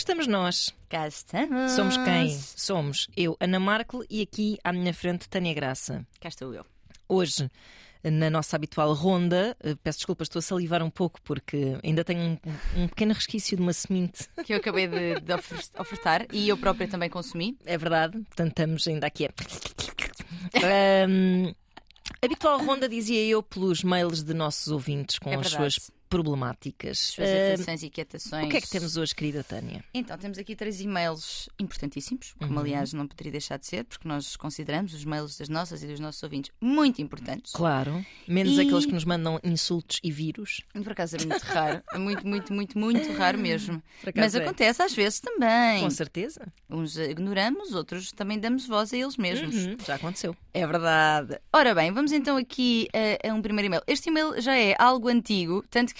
estamos nós. Cá estamos. Somos quem? Somos eu, Ana Markel, e aqui à minha frente, Tânia Graça. Cá estou eu. Hoje, na nossa habitual ronda, eh, peço desculpas, estou a salivar um pouco porque ainda tenho um, um pequeno resquício de uma semente. Que eu acabei de, de ofer- ofertar e eu própria também consumi. É verdade, portanto estamos ainda aqui a. Ahm, habitual ronda, dizia eu, pelos mails de nossos ouvintes com É as suas problemáticas. Suas aflições e inquietações. o que é que temos hoje, querida Tânia? Então, temos aqui três e-mails importantíssimos, como Uhum. aliás não poderia deixar de ser, porque nós consideramos os mails das nossas e dos nossos ouvintes muito importantes. Claro, menos E- aqueles que nos mandam insultos e vírus. Por acaso é muito raro. É muito, muito, muito, muito raro mesmo. Mas é. acontece às vezes também. Com certeza. Uns ignoramos, outros também damos voz a eles mesmos. Uhum, já aconteceu. É verdade. Ora bem, vamos então aqui a, a um primeiro e-mail. Este e-mail já é algo antigo, tanto que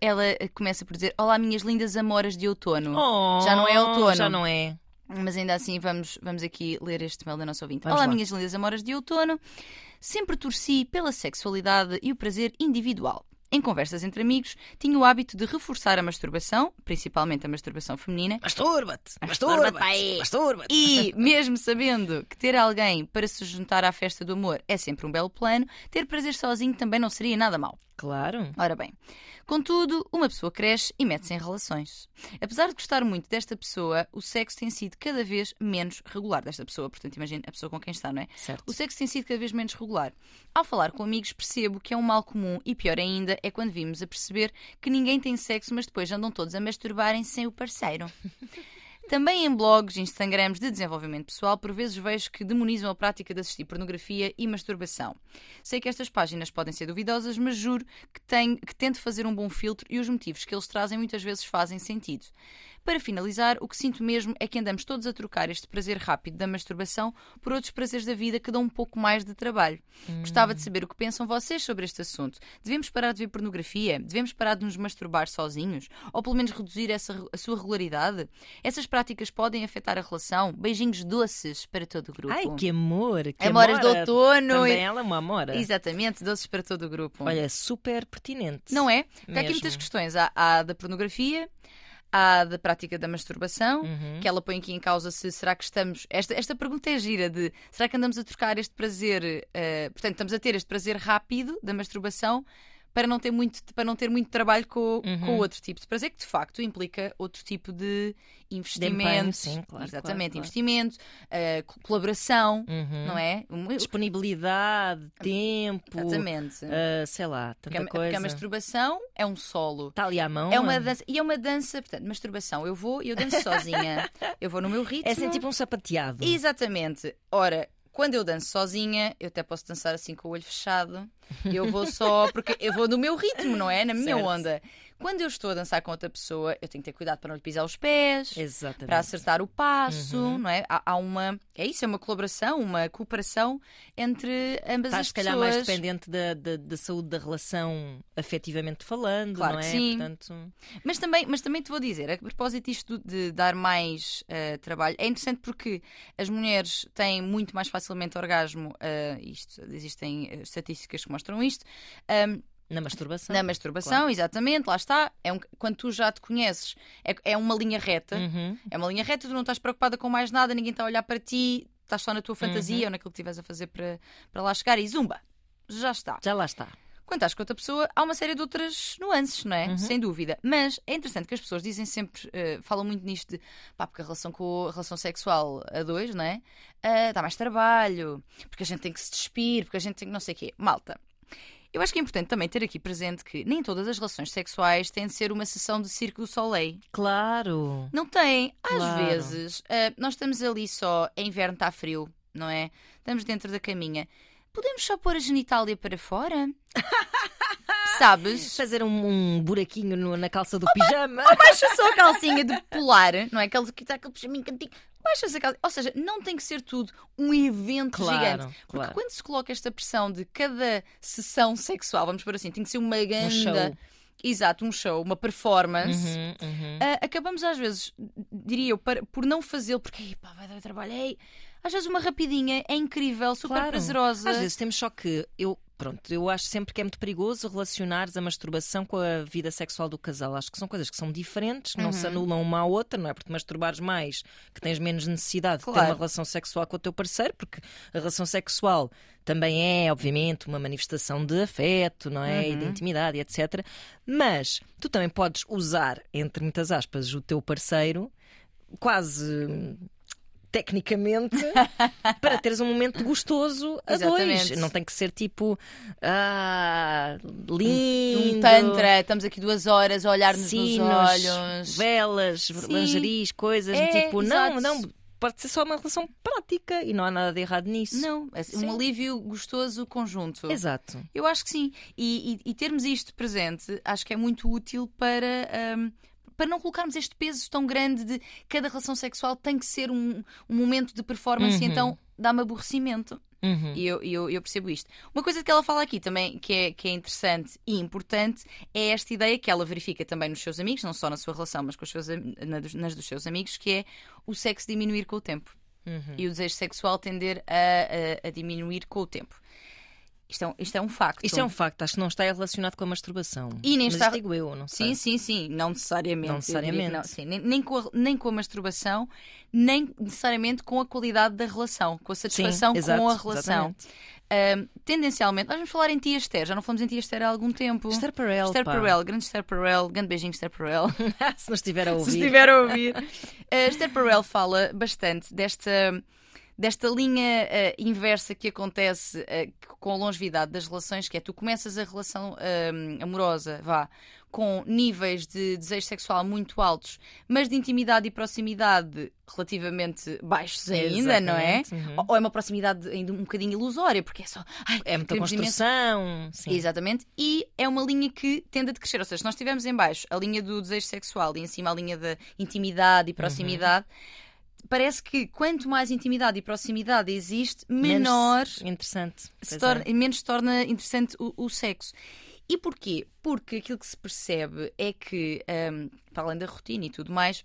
ela eh, começa por dizer: Olá, minhas lindas amoras de outono. já não é outono. Já não é. Mas ainda assim, vamos, vamos aqui ler este e-mail da nossa ouvinte. Vamos Olá, lá. minhas lindas amoras de outono. Sempre torci pela sexualidade e o prazer individual. Em conversas entre amigos, tinha o hábito de reforçar a masturbação, principalmente a masturbação feminina, Masturba-te! Masturba-te. Masturba-te! E, mesmo sabendo que ter alguém para se juntar à festa do amor é sempre um belo plano, ter prazer sozinho também não seria nada mau. Claro. Ora bem, contudo, uma pessoa cresce e mete-se em relações. Apesar de gostar muito desta pessoa, o sexo tem sido cada vez menos regular desta pessoa. Portanto, imagina a pessoa com quem está, não é? Certo. O sexo tem sido cada vez menos regular. Ao falar com amigos, percebo que é um mal comum e pior ainda é quando vimos a perceber que ninguém tem sexo, mas depois andam todos a masturbarem sem o parceiro. Também em blogs e Instagrams de desenvolvimento pessoal, por vezes vejo que demonizam a prática de assistir pornografia e masturbação. Sei que estas páginas podem ser duvidosas, mas juro que, tenho, que tento fazer um bom filtro e os motivos que eles trazem muitas vezes fazem sentido. Para finalizar, o que sinto mesmo é que andamos todos a trocar este prazer rápido da masturbação por outros prazeres da vida que dão um pouco mais de trabalho. Gostava de saber o que pensam vocês sobre este assunto. Devemos parar de ver pornografia? Devemos parar de nos masturbar sozinhos? Ou pelo menos reduzir essa, a sua regularidade? Essas práticas podem afetar a relação? Beijinhos doces para todo o grupo. Ai, que amor! Que Amoras de amora. outono. Também ela é uma amora. Exatamente, doces para todo o grupo. Olha, super pertinente. Não é? Porque há aqui Mesmo. muitas questões. Há, há da pornografia, há da prática da masturbação, Uhum. que ela põe aqui em causa se será que estamos. Esta, esta pergunta é gira de será que andamos a trocar este prazer, eh, portanto, estamos a ter este prazer rápido da masturbação para não ter muito, para não ter muito trabalho com, Uhum. com outro tipo de prazer, que de facto implica outro tipo de investimento. empenho, sim, claro, Exatamente, claro, claro. investimento, co- colaboração, Uhum. não é? Disponibilidade, tempo. Exatamente. ah, sei lá, Porque a, tanta porque a coisa. masturbação é um solo. Está ali à mão. É uma dança, e é uma dança, portanto, masturbação. Eu vou e eu danço sozinha. Eu vou no meu ritmo. É assim tipo um sapateado. Exatamente. Ora, quando eu danço sozinha, eu até posso dançar assim com o olho fechado. Eu vou só. Porque eu vou no meu ritmo, não é? Na minha Certo. onda. Quando eu estou a dançar com outra pessoa, eu tenho que ter cuidado para não lhe pisar os pés. Exatamente. Para acertar o passo, Uhum. não é? Há, há uma. É isso, é uma colaboração, uma cooperação entre ambas Estás, as se calhar, pessoas. mais dependente da, da, da saúde da relação afetivamente falando, Claro não é? sim. Portanto, Mas também, mas também te vou dizer, a propósito disto de dar mais eh, trabalho, é interessante porque as mulheres têm muito mais facilmente orgasmo, eh, isto, existem eh, estatísticas que mostram isto, ahm, na masturbação. na masturbação, exatamente, lá está. É um- quando tu já te conheces, é, é uma linha reta. Uhum. É uma linha reta, tu não estás preocupada com mais nada, ninguém está a olhar para ti, estás só na tua fantasia Uhum. ou naquilo que estiveres a fazer para, para lá chegar e zumba, já está. Já lá está. Quando estás com outra pessoa, há uma série de outras nuances, não é? Uhum. Sem dúvida. Mas é interessante que as pessoas dizem sempre, eh, falam muito nisto de pá, porque a relação com a relação sexual a dois, não é? Ah, dá mais trabalho, porque a gente tem que se despir, porque a gente tem que não sei o quê. Malta. Eu acho que é importante também ter aqui presente que nem todas as relações sexuais têm de ser uma sessão de circo do soleil. Claro. Não tem. Às Claro. vezes, ah, nós estamos ali só, é inverno, está frio, não é? Estamos dentro da caminha. Podemos só pôr a genitália para fora? Sabes? Fazer um, um buraquinho no- na calça do pijama. Baixa só a calcinha de polar, não é? Aquele que está aquele pijaminho cantinho. Baixa a calcinha. Ou seja, não tem que ser tudo um evento Claro, gigante. Porque claro. quando se coloca esta pressão de cada sessão sexual, vamos por assim, tem que ser uma grande. show. Exato, um show, uma performance. Uhum, uhum. Ah, acabamos às vezes, diria eu, para- por não fazê-lo, porque "Ei, pá, vai dar trabalho. ei." Às vezes uma rapidinha é incrível, super Claro. prazerosa. Às vezes temos só que eu pronto, eu acho sempre que é muito perigoso relacionares a masturbação com a vida sexual do casal. Acho que são coisas que são diferentes, não Uhum. se anulam uma à outra, não é porque masturbares mais que tens menos necessidade de ter Claro. uma relação sexual com o teu parceiro, porque a relação sexual também é, obviamente, uma manifestação de afeto, não é? E de intimidade, etc. Mas tu também podes usar, entre muitas aspas, o teu parceiro quase tecnicamente para teres um momento gostoso a dois. Exatamente. Não tem que ser tipo ah, lindo. Um tantra, estamos aqui duas horas a olhar-nos nos olhos. velas, Sim. lingeries, coisas É, tipo, não, exato. não, pode ser só uma relação prática e não há nada de errado nisso. Não, é Sim. um alívio gostoso conjunto. Exato. Eu acho que sim. E, e- e termos isto presente acho que é muito útil para. hum, para não colocarmos este peso tão grande de cada relação sexual tem que ser um, um momento de performance, Uhum. então dá-me aborrecimento. Uhum. E eu, eu, eu percebo isto. Uma coisa que ela fala aqui também que é, que é interessante e importante é esta ideia que ela verifica também nos seus amigos, não só na sua relação, mas com os seus, na nas dos seus amigos, que é o sexo diminuir com o tempo Uhum. e o desejo sexual tender a, a- a diminuir com o tempo. Isto é, um- isto é um facto. Isto é um facto, acho que não está relacionado com a masturbação. E nem Mas está- digo eu, não sei. Sim, sim, sim, não necessariamente. Não necessariamente. não, sim, nem, nem com a, nem com a masturbação, nem necessariamente com a qualidade da relação, com a Sim, satisfação exato, com a relação. Ahm, tendencialmente, nós vamos falar em Tia Esther, já não fomos em Tia Esther há algum tempo. Esther Perel, Esther. Perel, grande Esther Perel, grande beijinho Esther Perel. Se não estiver a Se ouvir. estiver a ouvir. Uh, Esther Perel fala bastante desta, desta linha uh, inversa que acontece uh, com a longevidade das relações, que é tu começas a relação um, amorosa, vá, com níveis de desejo sexual muito altos, mas de intimidade e proximidade relativamente baixos ainda, não é? Uhum. Ou- é uma proximidade ainda um bocadinho ilusória, porque é só. Ai, É muita construção. Exatamente. E é uma linha que tende a decrescer. Ou seja, se nós estivermos em baixo a linha do desejo sexual e em cima a linha da intimidade e proximidade, parece que quanto mais intimidade e proximidade existe, menor Menos Interessante. se torna, é. menos se torna interessante o, o sexo. E porquê? Porque aquilo que se percebe é que, hum, para além da rotina e tudo mais,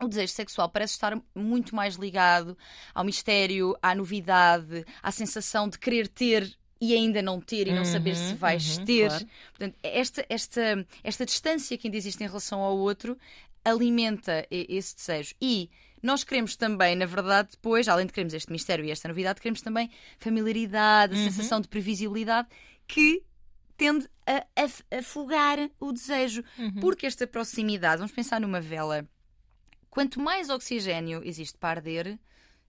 o desejo sexual parece estar muito mais ligado ao mistério, à novidade, à sensação de querer ter e ainda não ter e não saber se Uhum, vais uhum, ter. claro. Portanto, esta, esta, esta distância que ainda existe em relação ao outro alimenta esse desejo. E nós queremos também, na verdade, depois, além de queremos este mistério e esta novidade, queremos também familiaridade, a Uhum. sensação de previsibilidade que tende a af- afogar o desejo. Uhum. Porque esta proximidade, vamos pensar numa vela, quanto mais oxigênio existe para arder,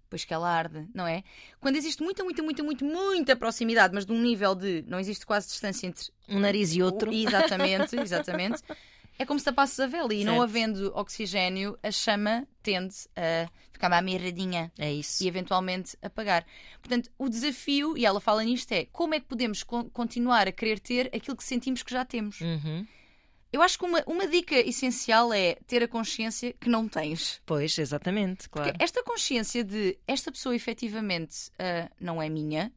pois que ela arde, não é? Quando existe muita, muita, muita, muita, muita proximidade, mas de um nível de não existe quase distância entre Um nariz e outro. Exatamente, exatamente. É como se tapasses a vela e não Certo. havendo oxigênio, a chama tende a ficar mais mirradinha É isso. e eventualmente apagar. Portanto, o desafio, e ela fala nisto, é como é que podemos con- continuar a querer ter aquilo que sentimos que já temos. Uhum. Eu acho que uma, uma dica essencial é ter a consciência que não tens. Pois, exatamente, claro. Porque esta consciência de esta pessoa efetivamente ah, não é minha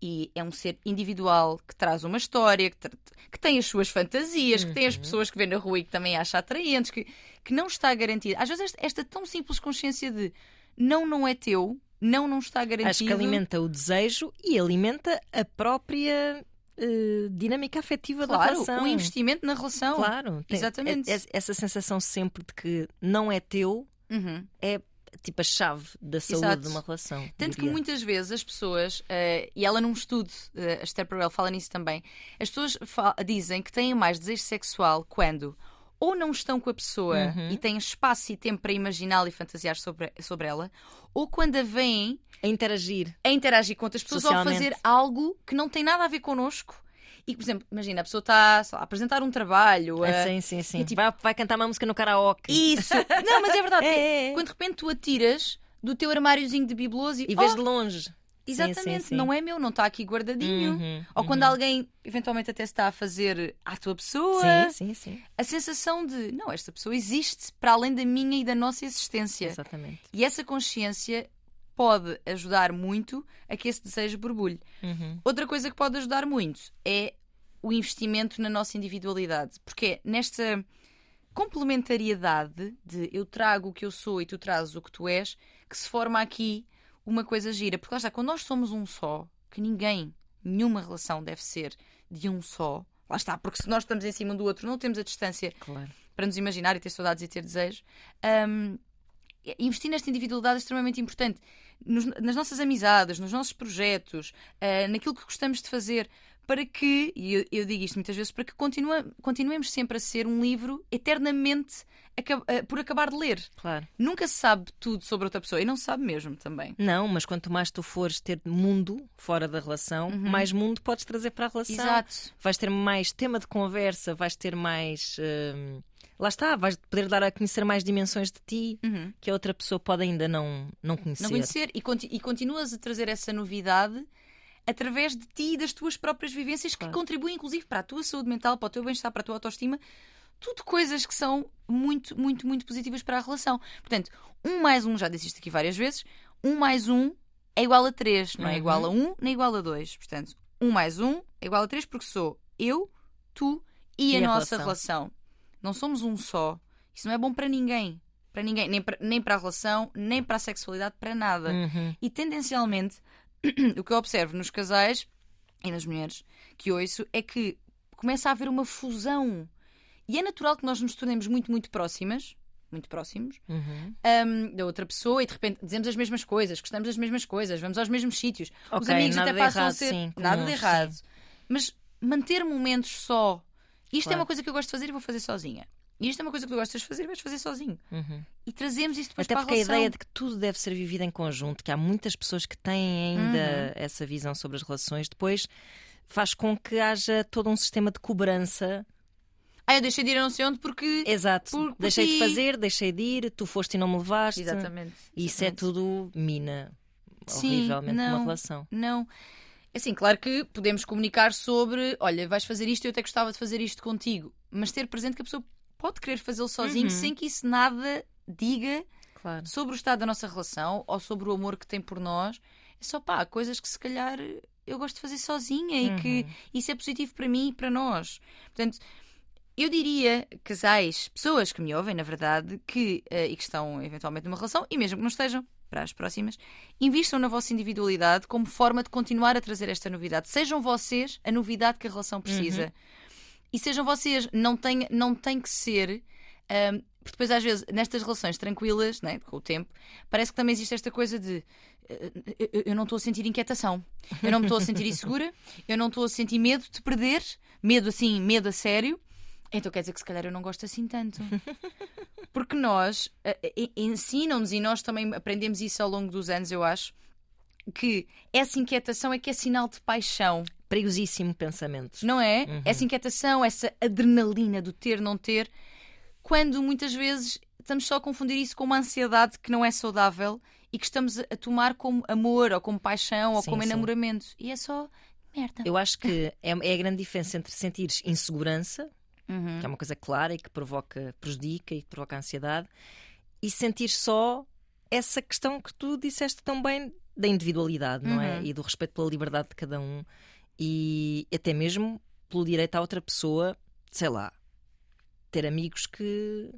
e é um ser individual que traz uma história, que, tra- que tem as suas fantasias, que tem as pessoas que vê na rua e que também acha atraentes, que, que não está garantida. Às vezes esta, esta tão simples consciência de não, não é teu, não, não está garantido. Acho que alimenta o desejo e alimenta a própria eh, dinâmica afetiva da claro, relação. o investimento na relação. Claro, tem- Exatamente. é- é- essa sensação sempre de que não é teu Uhum. é tipo a chave da saúde Exato. de uma relação. Tanto que diria. muitas vezes as pessoas, eh, e ela num estudo, eh, a Esther Perel fala nisso também, as pessoas dizem que têm mais desejo sexual quando ou não estão com a pessoa Uhum. e têm espaço e tempo para imaginá-la e fantasiar sobre, sobre ela, ou quando a veem a interagir. a interagir com outras pessoas ou a fazer algo que não tem nada a ver connosco. E, por exemplo, imagina, a pessoa está a apresentar um trabalho. É, a- sim, sim, sim. e tipo- vai, vai cantar uma música no karaoke. Isso! Não, mas é verdade. É, é, é. Quando de repente tu atiras do teu armáriozinho de bibeloso e, E vês oh, de longe. Exatamente, sim, sim. não é meu, não está aqui guardadinho. Uhum, Ou quando uhum. alguém eventualmente até se está a fazer à tua pessoa, Sim, sim, sim. a sensação de não, esta pessoa existe para além da minha e da nossa existência. Exatamente. E essa consciência pode ajudar muito a que esse desejo borbulhe. Uhum. Outra coisa que pode ajudar muito é o investimento na nossa individualidade, porque é nesta complementariedade de eu trago o que eu sou e tu trazes o que tu és, que se forma aqui uma coisa gira. Porque lá está, quando nós somos um só, que ninguém Nenhuma relação deve ser de um só. Lá está, porque se nós estamos em cima um do outro, não temos a distância Claro. para nos imaginar e ter saudades e ter desejo. Um, investir nesta individualidade é extremamente importante. Nos- nas nossas amizades, nos nossos projetos, ah, naquilo que gostamos de fazer, para que, e eu, eu digo isto muitas vezes, para que continua- continuemos sempre a ser um livro eternamente ah, por acabar de ler. Claro. Nunca se sabe tudo sobre outra pessoa e não se sabe mesmo também. Não, mas quanto mais tu fores ter mundo fora da relação, mais mundo podes trazer para a relação. Exato. Vais ter mais tema de conversa, vais ter mais. hum, lá está, vais poder dar a conhecer mais dimensões de ti Uhum. que a outra pessoa pode ainda não, não conhecer. Não conhecer e, conti- e continuas a trazer essa novidade através de ti e das tuas próprias vivências Claro. que contribuem inclusive para a tua saúde mental, para o teu bem-estar, para a tua autoestima. Tudo coisas que são muito, muito, muito positivas para a relação. Portanto, um mais um, já disse isto aqui várias vezes, um mais um é igual a três, não é Uhum. igual a um, nem igual a dois. Portanto, um mais um é igual a três porque sou eu, tu e, E a, a nossa relação. relação. Não somos um só. Isso não é bom para ninguém. Para ninguém. Nem para, nem para a relação, nem para a sexualidade, para nada. Uhum. E tendencialmente, o que eu observo nos casais e nas mulheres que ouço é que começa a haver uma fusão. E é natural que nós nos tornemos muito, muito próximas, muito próximos, Uhum. hum, da outra pessoa e de repente dizemos as mesmas coisas, gostamos das mesmas coisas, vamos aos mesmos sítios. Os Ok, amigos até passam errado, a ser sim, nada de errado. sim. Mas manter momentos só. Isto é Claro. uma coisa que eu gosto de fazer e vou fazer sozinha. E isto é uma coisa que tu gostas de fazer vais fazer sozinho. Uhum. E trazemos isso depois Até para a porque a relação. ideia de que tudo deve ser vivido em conjunto, que há muitas pessoas que têm ainda Uhum. essa visão sobre as relações, depois faz com que haja todo um sistema de cobrança. Ah, eu deixei de ir a não sei onde porque. Exato. Por- deixei de fazer, deixei de ir, tu foste e não me levaste. Exatamente. E isso é tudo mina. Sim, horrivelmente não. uma relação. Não. Assim, claro que podemos comunicar sobre, olha, vais fazer isto, eu até gostava de fazer isto contigo, mas ter presente que a pessoa pode querer fazê-lo sozinho Uhum. sem que isso nada diga Claro. sobre o estado da nossa relação ou sobre o amor que tem por nós. É só pá, coisas que se calhar eu gosto de fazer sozinha e que Uhum. isso é positivo para mim e para nós. Portanto, eu diria, casais, pessoas que me ouvem, na verdade, que, eh, e que estão eventualmente numa relação, e mesmo que não estejam, para as próximas, invistam na vossa individualidade como forma de continuar a trazer esta novidade. Sejam vocês a novidade que a relação precisa. E sejam vocês, não tem, não tem que ser. ahm, porque depois, às vezes, nestas relações tranquilas, né, com o tempo, parece que também existe esta coisa de eh, eu- eu não estou a sentir inquietação, eu não me estou a sentir insegura, eu não estou a sentir medo de perder, medo assim, medo a sério. Então quer dizer que se calhar eu não gosto assim tanto. Porque nós eh, eh, ensinam-nos e nós também aprendemos isso ao longo dos anos, eu acho, que essa inquietação é que é sinal de paixão. Perigosíssimo pensamento. Não é? Essa inquietação, essa adrenalina do ter, não ter, quando muitas vezes estamos só a confundir isso com uma ansiedade que não é saudável e que estamos a tomar como amor ou como paixão ou Sim, como sim. enamoramento. E é só merda. Eu acho que é, é a grande diferença entre sentires insegurança, Uhum. que é uma coisa clara e que provoca, prejudica e que provoca ansiedade, e sentir só essa questão que tu disseste tão bem da individualidade, não é? Uhum. E do respeito pela liberdade de cada um e até mesmo pelo direito à outra pessoa, sei lá, ter amigos que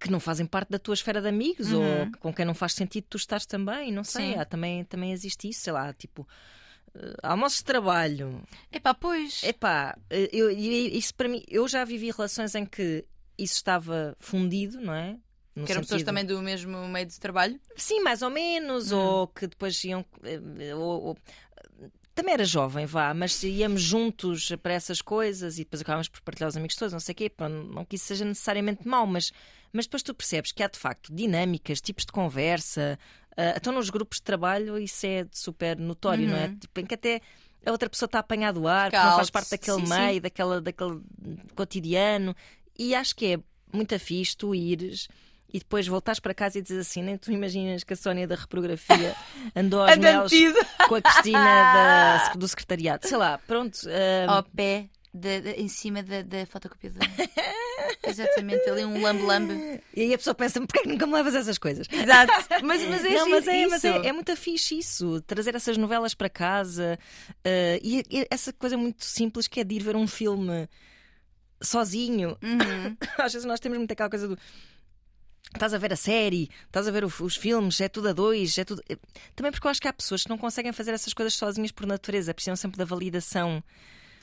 que não fazem parte da tua esfera de amigos Uhum. ou com quem não faz sentido tu estares também, não sei, Sim. há, também, também existe isso, sei lá, tipo eh, almoços de trabalho, Epá, pois. Epá, eu, eu- isso para mim, eu já vivi relações em que isso estava fundido, não é? No que eram pessoas sentido- também do mesmo meio de trabalho. Sim, mais ou menos, Hum. ou que depois iam. eh, ou- ou- também era jovem, vá, mas íamos juntos para essas coisas e depois acabámos por partilhar os amigos todos, não sei o quê. Não que isso seja necessariamente mau, mas, mas depois tu percebes que há de facto dinâmicas, tipos de conversa. ah, então nos grupos de trabalho isso é super notório, não é? Uhum. Tipo, em que até a outra pessoa está apanhado do ar, que não faz parte daquele sim, meio, Daquela, daquele cotidiano. E acho que é muito fixe tu ires e depois voltares para casa e dizes assim: nem tu imaginas que a Sónia da reprografia andou aos com a Cristina da- do secretariado. Sei lá, pronto. ah, Ao pé, de- de- em cima da, da fotocopiadora. Exatamente, ali um lambe-lambe. E aí a pessoa pensa: porquê é que nunca me levas essas coisas? Exato. Mas, mas é, não, mas é, isso. mas é, é muito fixe isso, trazer essas novelas para casa ah, e, e essa coisa muito simples que é de ir ver um filme sozinho. Uhum. Às vezes nós temos muito aquela coisa do Estás a ver a série, estás a ver os filmes, é tudo a dois, é tudo. Também porque eu acho que há pessoas que não conseguem fazer essas coisas sozinhas por natureza, precisam sempre da validação.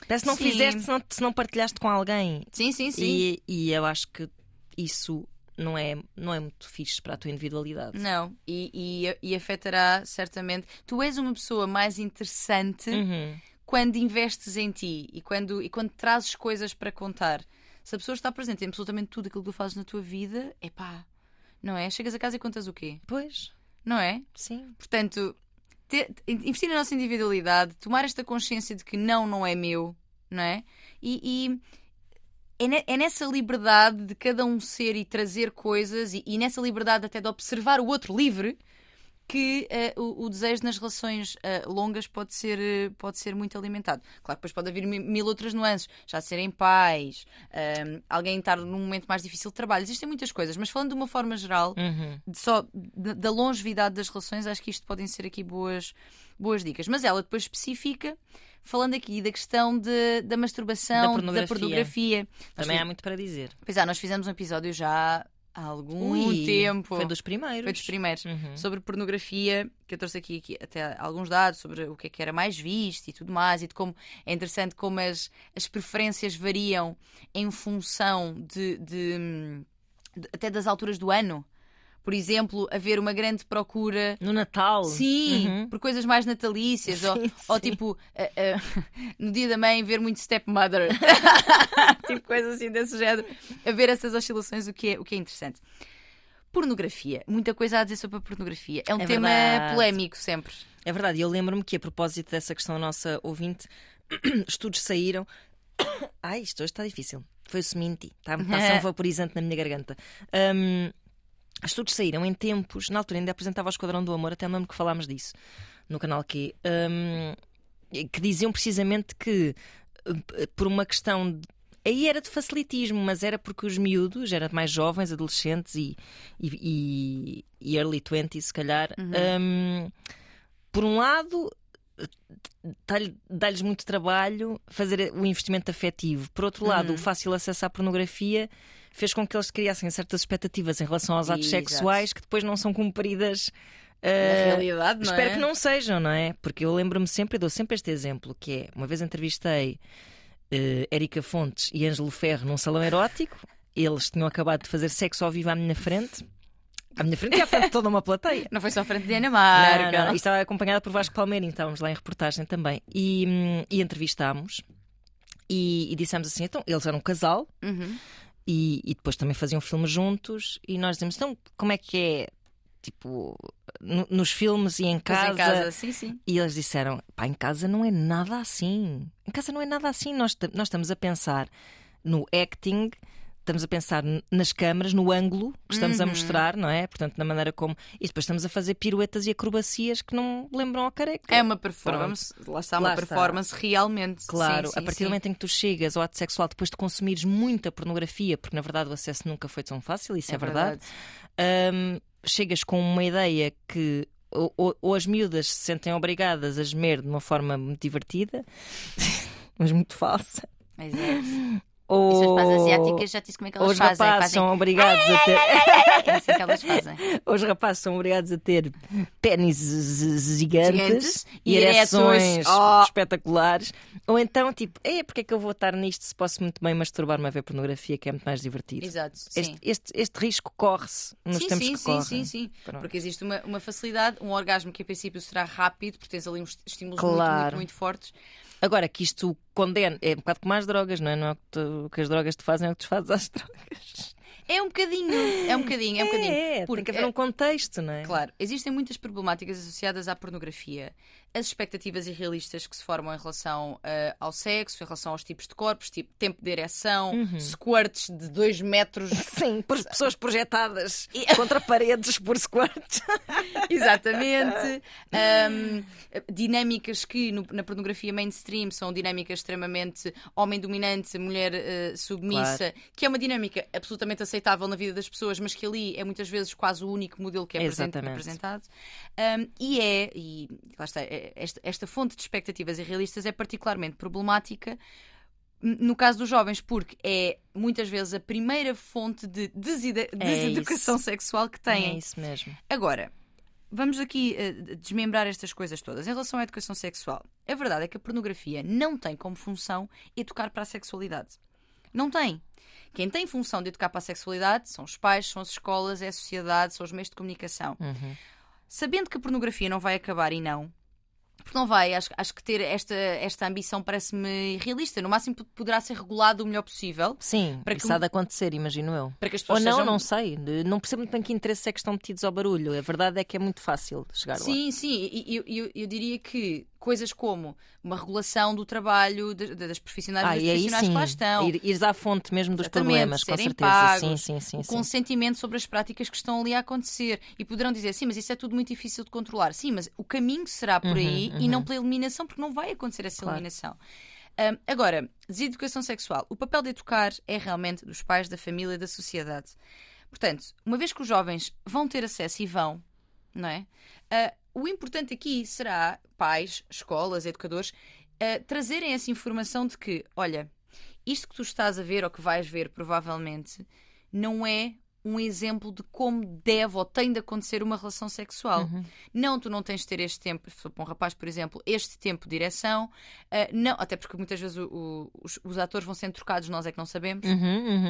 Parece que não Sim. fizeste se não, se não partilhaste com alguém. Sim, sim, sim. E, e eu acho que isso não é, não é muito fixe para a tua individualidade. Não, e, e, e afetará certamente. Tu és uma pessoa mais interessante Uhum. quando investes em ti e quando, e quando trazes coisas para contar. Se a pessoa está presente em absolutamente tudo aquilo que tu fazes na tua vida, é pá, não é? Chegas a casa e contas o quê? Pois, Não é? sim. Portanto, ter- investir na nossa individualidade, tomar esta consciência de que não, não é meu, não é? E, e é, é nessa liberdade de cada um ser e trazer coisas, e, e nessa liberdade até de observar o outro livre, que eh, o, o desejo nas relações eh, longas pode ser, eh, pode ser muito alimentado. Claro que depois pode haver mi- mil outras nuances, já serem pais, ehm, alguém estar num momento mais difícil de trabalho, existem muitas coisas, mas falando de uma forma geral, Uhum. de só da da longevidade das relações, acho que isto podem ser aqui boas, boas dicas. Mas ela depois especifica, falando aqui da questão de, da masturbação, Da pornografia. pornografia. Nós Também há fiz- muito para dizer. Pois é, nós fizemos um episódio já há algum Ui, tempo. Foi dos primeiros. Foi dos primeiros. Uhum. Sobre pornografia, que eu trouxe aqui, aqui até alguns dados sobre o que é que era mais visto e tudo mais, e de como é interessante como as, as preferências variam em função de, de- de- até das alturas do ano. Por exemplo, haver uma grande procura. No Natal. Sim, Uhum. por coisas mais natalícias, ou, Sim, ou sim. tipo, ah, ah, no dia da mãe, ver muito stepmother, tipo coisas assim desse género, a ver essas oscilações, o que é, o que é interessante. Pornografia, muita coisa a dizer sobre a pornografia. É um É tema verdade. polémico sempre. É verdade, eu lembro-me que a propósito dessa questão nossa ouvinte, estudos saíram. Ai, isto hoje está difícil. Foi o seminti, está a passar um vaporizante na minha garganta. Hum, estudos saíram em tempos, na altura ainda apresentava o Esquadrão do Amor, até lembro que falámos disso no canal Q, hum, que diziam precisamente que eh, por uma questão de Aí era de facilitismo, mas era porque os miúdos, eram mais jovens, adolescentes e, e, e- early 20, se calhar, hum, por um lado, dá-lhe- dá-lhes muito trabalho fazer o investimento afetivo. Por outro lado, Uhum. o fácil acesso à pornografia fez com que eles criassem certas expectativas em relação aos atos Exato. sexuais que depois não são cumpridas. Na eh, realidade, não Espero é? que não sejam, não é? Porque eu lembro-me sempre, e dou sempre este exemplo, que é, uma vez entrevistei eh, Érica Fontes e Ângelo Ferro num salão erótico, eles tinham acabado de fazer sexo ao vivo à minha frente, à minha frente e à frente de toda uma plateia. Não foi só frente de Ana Não, Marca. não, e estava acompanhada por Vasco Palmeirinho, estávamos lá em reportagem também. E, hum, e entrevistámos e, e dissemos assim: então, eles eram um casal Uhum. E, e depois também faziam filmes juntos. E nós dizemos: então, como é que é? Tipo, no- nos filmes e em Mas casa. em casa, sim, sim. E eles disseram: pá, em casa não é nada assim. Em casa não é nada assim. Nós, nós estamos a pensar no acting, estamos a pensar nas câmaras, no ângulo que estamos Uhum. a mostrar, não é? Portanto, na maneira como. E depois estamos a fazer piruetas e acrobacias que não lembram a careca. É uma performance, lá está, uma Lá está. performance realmente. Claro, Sim, sim, a partir sim. do momento em que tu chegas ao ato sexual, depois de consumires muita pornografia, porque na verdade o acesso nunca foi tão fácil, isso é, verdade. hum, chegas com uma ideia que ou, ou- ou as miúdas se sentem obrigadas a gemer de uma forma muito divertida, mas muito falsa. Exato. Ou, as asiáticas já disse como é que elas os fazem. rapazes fazem... são obrigados a ter. É assim que elas fazem. os rapazes são obrigados a ter pênis gigantes, Gigantes e ereções. Oh. espetaculares. Ou então, tipo, é porque é que eu vou estar nisto se posso muito bem masturbar-me a ver pornografia, que é muito mais divertido. Exato, sim. Este, este, este risco corre-se nos sim, tempos sim, que sim, correm. sim, sim. Pronto. Porque existe uma, uma facilidade, um orgasmo que a princípio será rápido, porque tens ali uns estímulos muito, Claro. muito, muito fortes. Agora que isto condena, é um bocado como as drogas, não é? Não é o que, tu- que as drogas te fazem, é o que tu fazes às drogas. É um bocadinho, é um bocadinho, é um bocadinho. É, tem Porque, que haver um contexto, não é? Claro, existem muitas problemáticas associadas à pornografia. As expectativas irrealistas que se formam em relação ah, ao sexo, em relação aos tipos de corpos, tipo tempo de ereção, Uhum. squirts de 2 metros. Sim, por pessoas projetadas contra paredes por squirts. Exatamente. Ahm, dinâmicas que no- na pornografia mainstream são dinâmicas extremamente homem dominante, mulher eh, submissa, que é uma dinâmica absolutamente aceitável na vida das pessoas, mas que ali é muitas vezes quase o único modelo que é Exatamente. apresentado. Ahm, e é, e lá está, é- esta, esta fonte de expectativas irrealistas é particularmente problemática no caso dos jovens, porque é muitas vezes a primeira fonte de deside- deseducação sexual que É têm. isso mesmo. Agora, vamos aqui eh, desmembrar estas coisas todas. Em relação à educação sexual, a verdade é que a pornografia não tem como função educar para a sexualidade. Não tem. Quem tem função de educar para a sexualidade são os pais, são as escolas, é a sociedade, são os meios de comunicação. Uhum. Sabendo que a pornografia não vai acabar e não, porque não vai, acho, acho que ter esta, esta ambição parece-me irrealista. No máximo poderá ser regulado o melhor possível Sim, Para que isso há de acontecer, imagino eu. para que as Ou pessoas não, sejam... não sei. Não percebo muito bem que interesses é que estão metidos ao barulho. A verdade é que é muito fácil chegar lá. Sim, sim, e eu, eu, eu diria que coisas como uma regulação do trabalho de- de- das profissionais Ah, aí profissionais sim, que lá estão. ir, ires à fonte mesmo dos problemas, com certeza. pagos, sim, sim, sim. o consentimento sobre as práticas que estão ali a acontecer. E poderão dizer, sim, mas isso é tudo muito difícil de controlar. Sim, mas o caminho será por aí e não pela eliminação, porque não vai acontecer essa Uhum, Claro. eliminação. Ahm, agora, deseducação sexual. O papel de educar é realmente dos pais, da família e da sociedade. Portanto, uma vez que os jovens vão ter acesso e vão, não é? Ah, o importante aqui será pais, escolas, educadores, ah, trazerem essa informação de que, olha, isto que tu estás a ver ou que vais ver provavelmente não é um exemplo de como deve ou tem de acontecer uma relação sexual. Não, tu não tens de ter este tempo, para um rapaz, por exemplo, este tempo de direção, ah, não, até porque muitas vezes o- o- os, os atores vão sendo trocados, nós é que não sabemos. Uhum,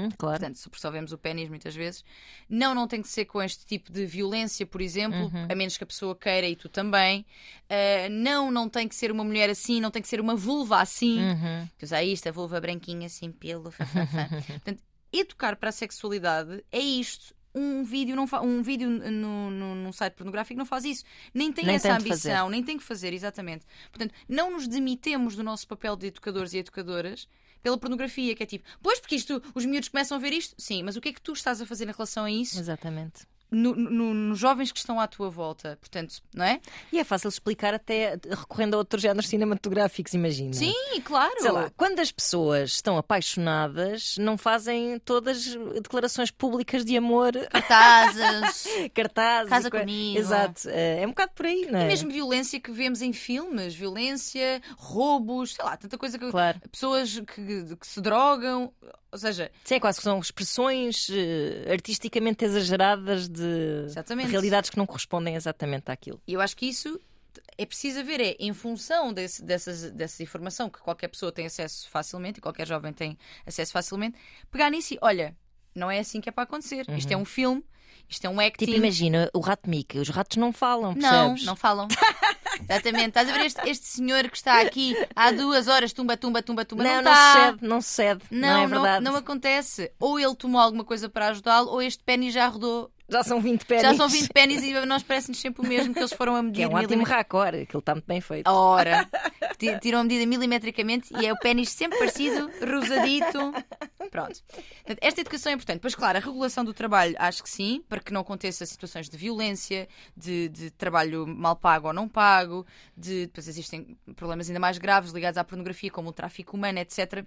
uhum, claro. Portanto, só- vemos o pênis muitas vezes. Não, não tem que ser com este tipo de violência, por exemplo, Uhum. a menos que a pessoa queira e tu também. Ah, não, não tem que ser uma mulher assim, não tem que ser uma vulva assim. Uhum. Que usa isto, a vulva branquinha, sem pelo, fafafá. Portanto, educar para a sexualidade é isto. Um vídeo, não um vídeo no, no, num site pornográfico não faz isso. Nem tem Nem essa tem ambição, nem tem que fazer, exatamente. Portanto, não nos demitemos do nosso papel de educadores e educadoras pela pornografia, que é tipo, pois porque isto, os miúdos começam a ver isto. Sim, mas o que é que tu estás a fazer em relação a isso Exatamente. No- no- nos jovens que estão à tua volta? Portanto, não é? E é fácil explicar até recorrendo a outros géneros cinematográficos, imagina. Sim, claro. Sei lá, quando as pessoas estão apaixonadas, não fazem todas declarações públicas de amor, Cartazes. cartazes. Casa co- comigo. Exato. É é um bocado por aí, não é? E mesmo violência que vemos em filmes, violência, roubos, sei lá, tanta coisa que. Claro. Pessoas que, que se drogam, ou seja, Sim, quase que são expressões eh, artisticamente exageradas de, Exatamente. de realidades que não correspondem exatamente àquilo. e eu acho que isso é preciso haver, é em função desse, dessas, dessa informação que qualquer pessoa tem acesso facilmente e qualquer jovem tem acesso facilmente, pegar nisso e olha, não é assim que é para acontecer. Isto é um filme, isto é um acting. Tipo, imagina o rato Mickey, os ratos não falam, Não, percebes? não falam. Exatamente. Estás a ver este, este senhor que está aqui há duas horas, tumba, tumba, tumba, tumba. Não, Não, não, está. cede, não cede. Não, Não, é verdade. não, acontece. Ou ele tomou alguma coisa para ajudá-lo, ou este pênis já rodou. Já são 20 pés. Já são 20 pênis e a nós parece-nos sempre o mesmo que eles foram a medir. Que é um ótimo racor, aquilo está muito bem feito. Ora, ti- tiram a medida milimetricamente e é o pênis sempre parecido, rosadito. Pronto. Esta educação é importante. Pois, claro, a regulação do trabalho, acho que sim, para que não aconteça situações de violência, de, de trabalho mal pago ou não pago, de, depois existem problemas ainda mais graves ligados à pornografia, como o tráfico humano, etc.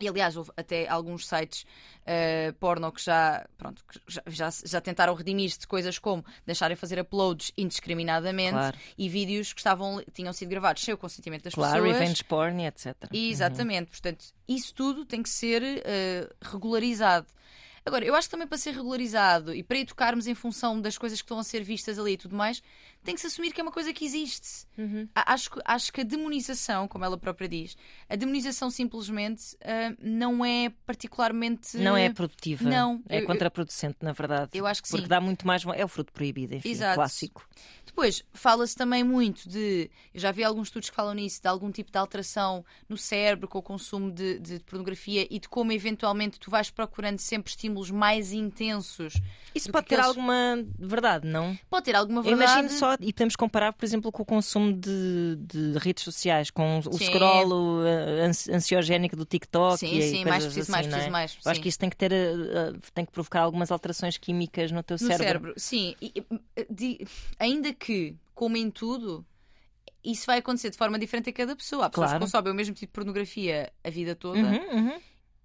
E aliás, houve até alguns sites eh, porno que já, pronto, que já, já, já tentaram redimir-se de coisas como deixarem fazer uploads indiscriminadamente Claro. e vídeos que estavam, tinham sido gravados sem o consentimento das Claro, pessoas. revenge porn e etc. Exatamente, portanto, isso tudo tem que ser eh, regularizado. Agora, eu acho que também para ser regularizado e para educarmos em função das coisas que estão a ser vistas ali e tudo mais, tem que se assumir que é uma coisa que existe. Uhum. Acho, que- acho que a demonização, como ela própria diz, a demonização simplesmente ah, não é particularmente. Não é produtiva. Não, É eu- eu- contraproducente, na verdade. Eu acho que Porque sim. dá muito mais. É o fruto proibido, enfim, Exato. clássico. Depois, fala-se também muito de. Eu já vi alguns estudos que falam nisso, de algum tipo de alteração no cérebro com o consumo de, de pornografia e de como eventualmente tu vais procurando sempre estímulos mais intensos. Isso pode ter aqueles- alguma verdade, não? Pode ter alguma Eu verdade. imagino só, e podemos comparar, por exemplo, com o consumo de, de redes sociais, com o Sim. scroll ansi- ansiogénico do TikTok. Sim, e sim, mais preciso, assim, mais não é? preciso, mais, Eu acho sim. que isso tem que ter, eh, tem que provocar algumas alterações químicas no teu No cérebro. cérebro, sim. E, de- ainda que, como em tudo, isso vai acontecer de forma diferente a cada pessoa. Há pessoas Claro. que consomem o mesmo tipo de pornografia a vida toda Uhum, uhum.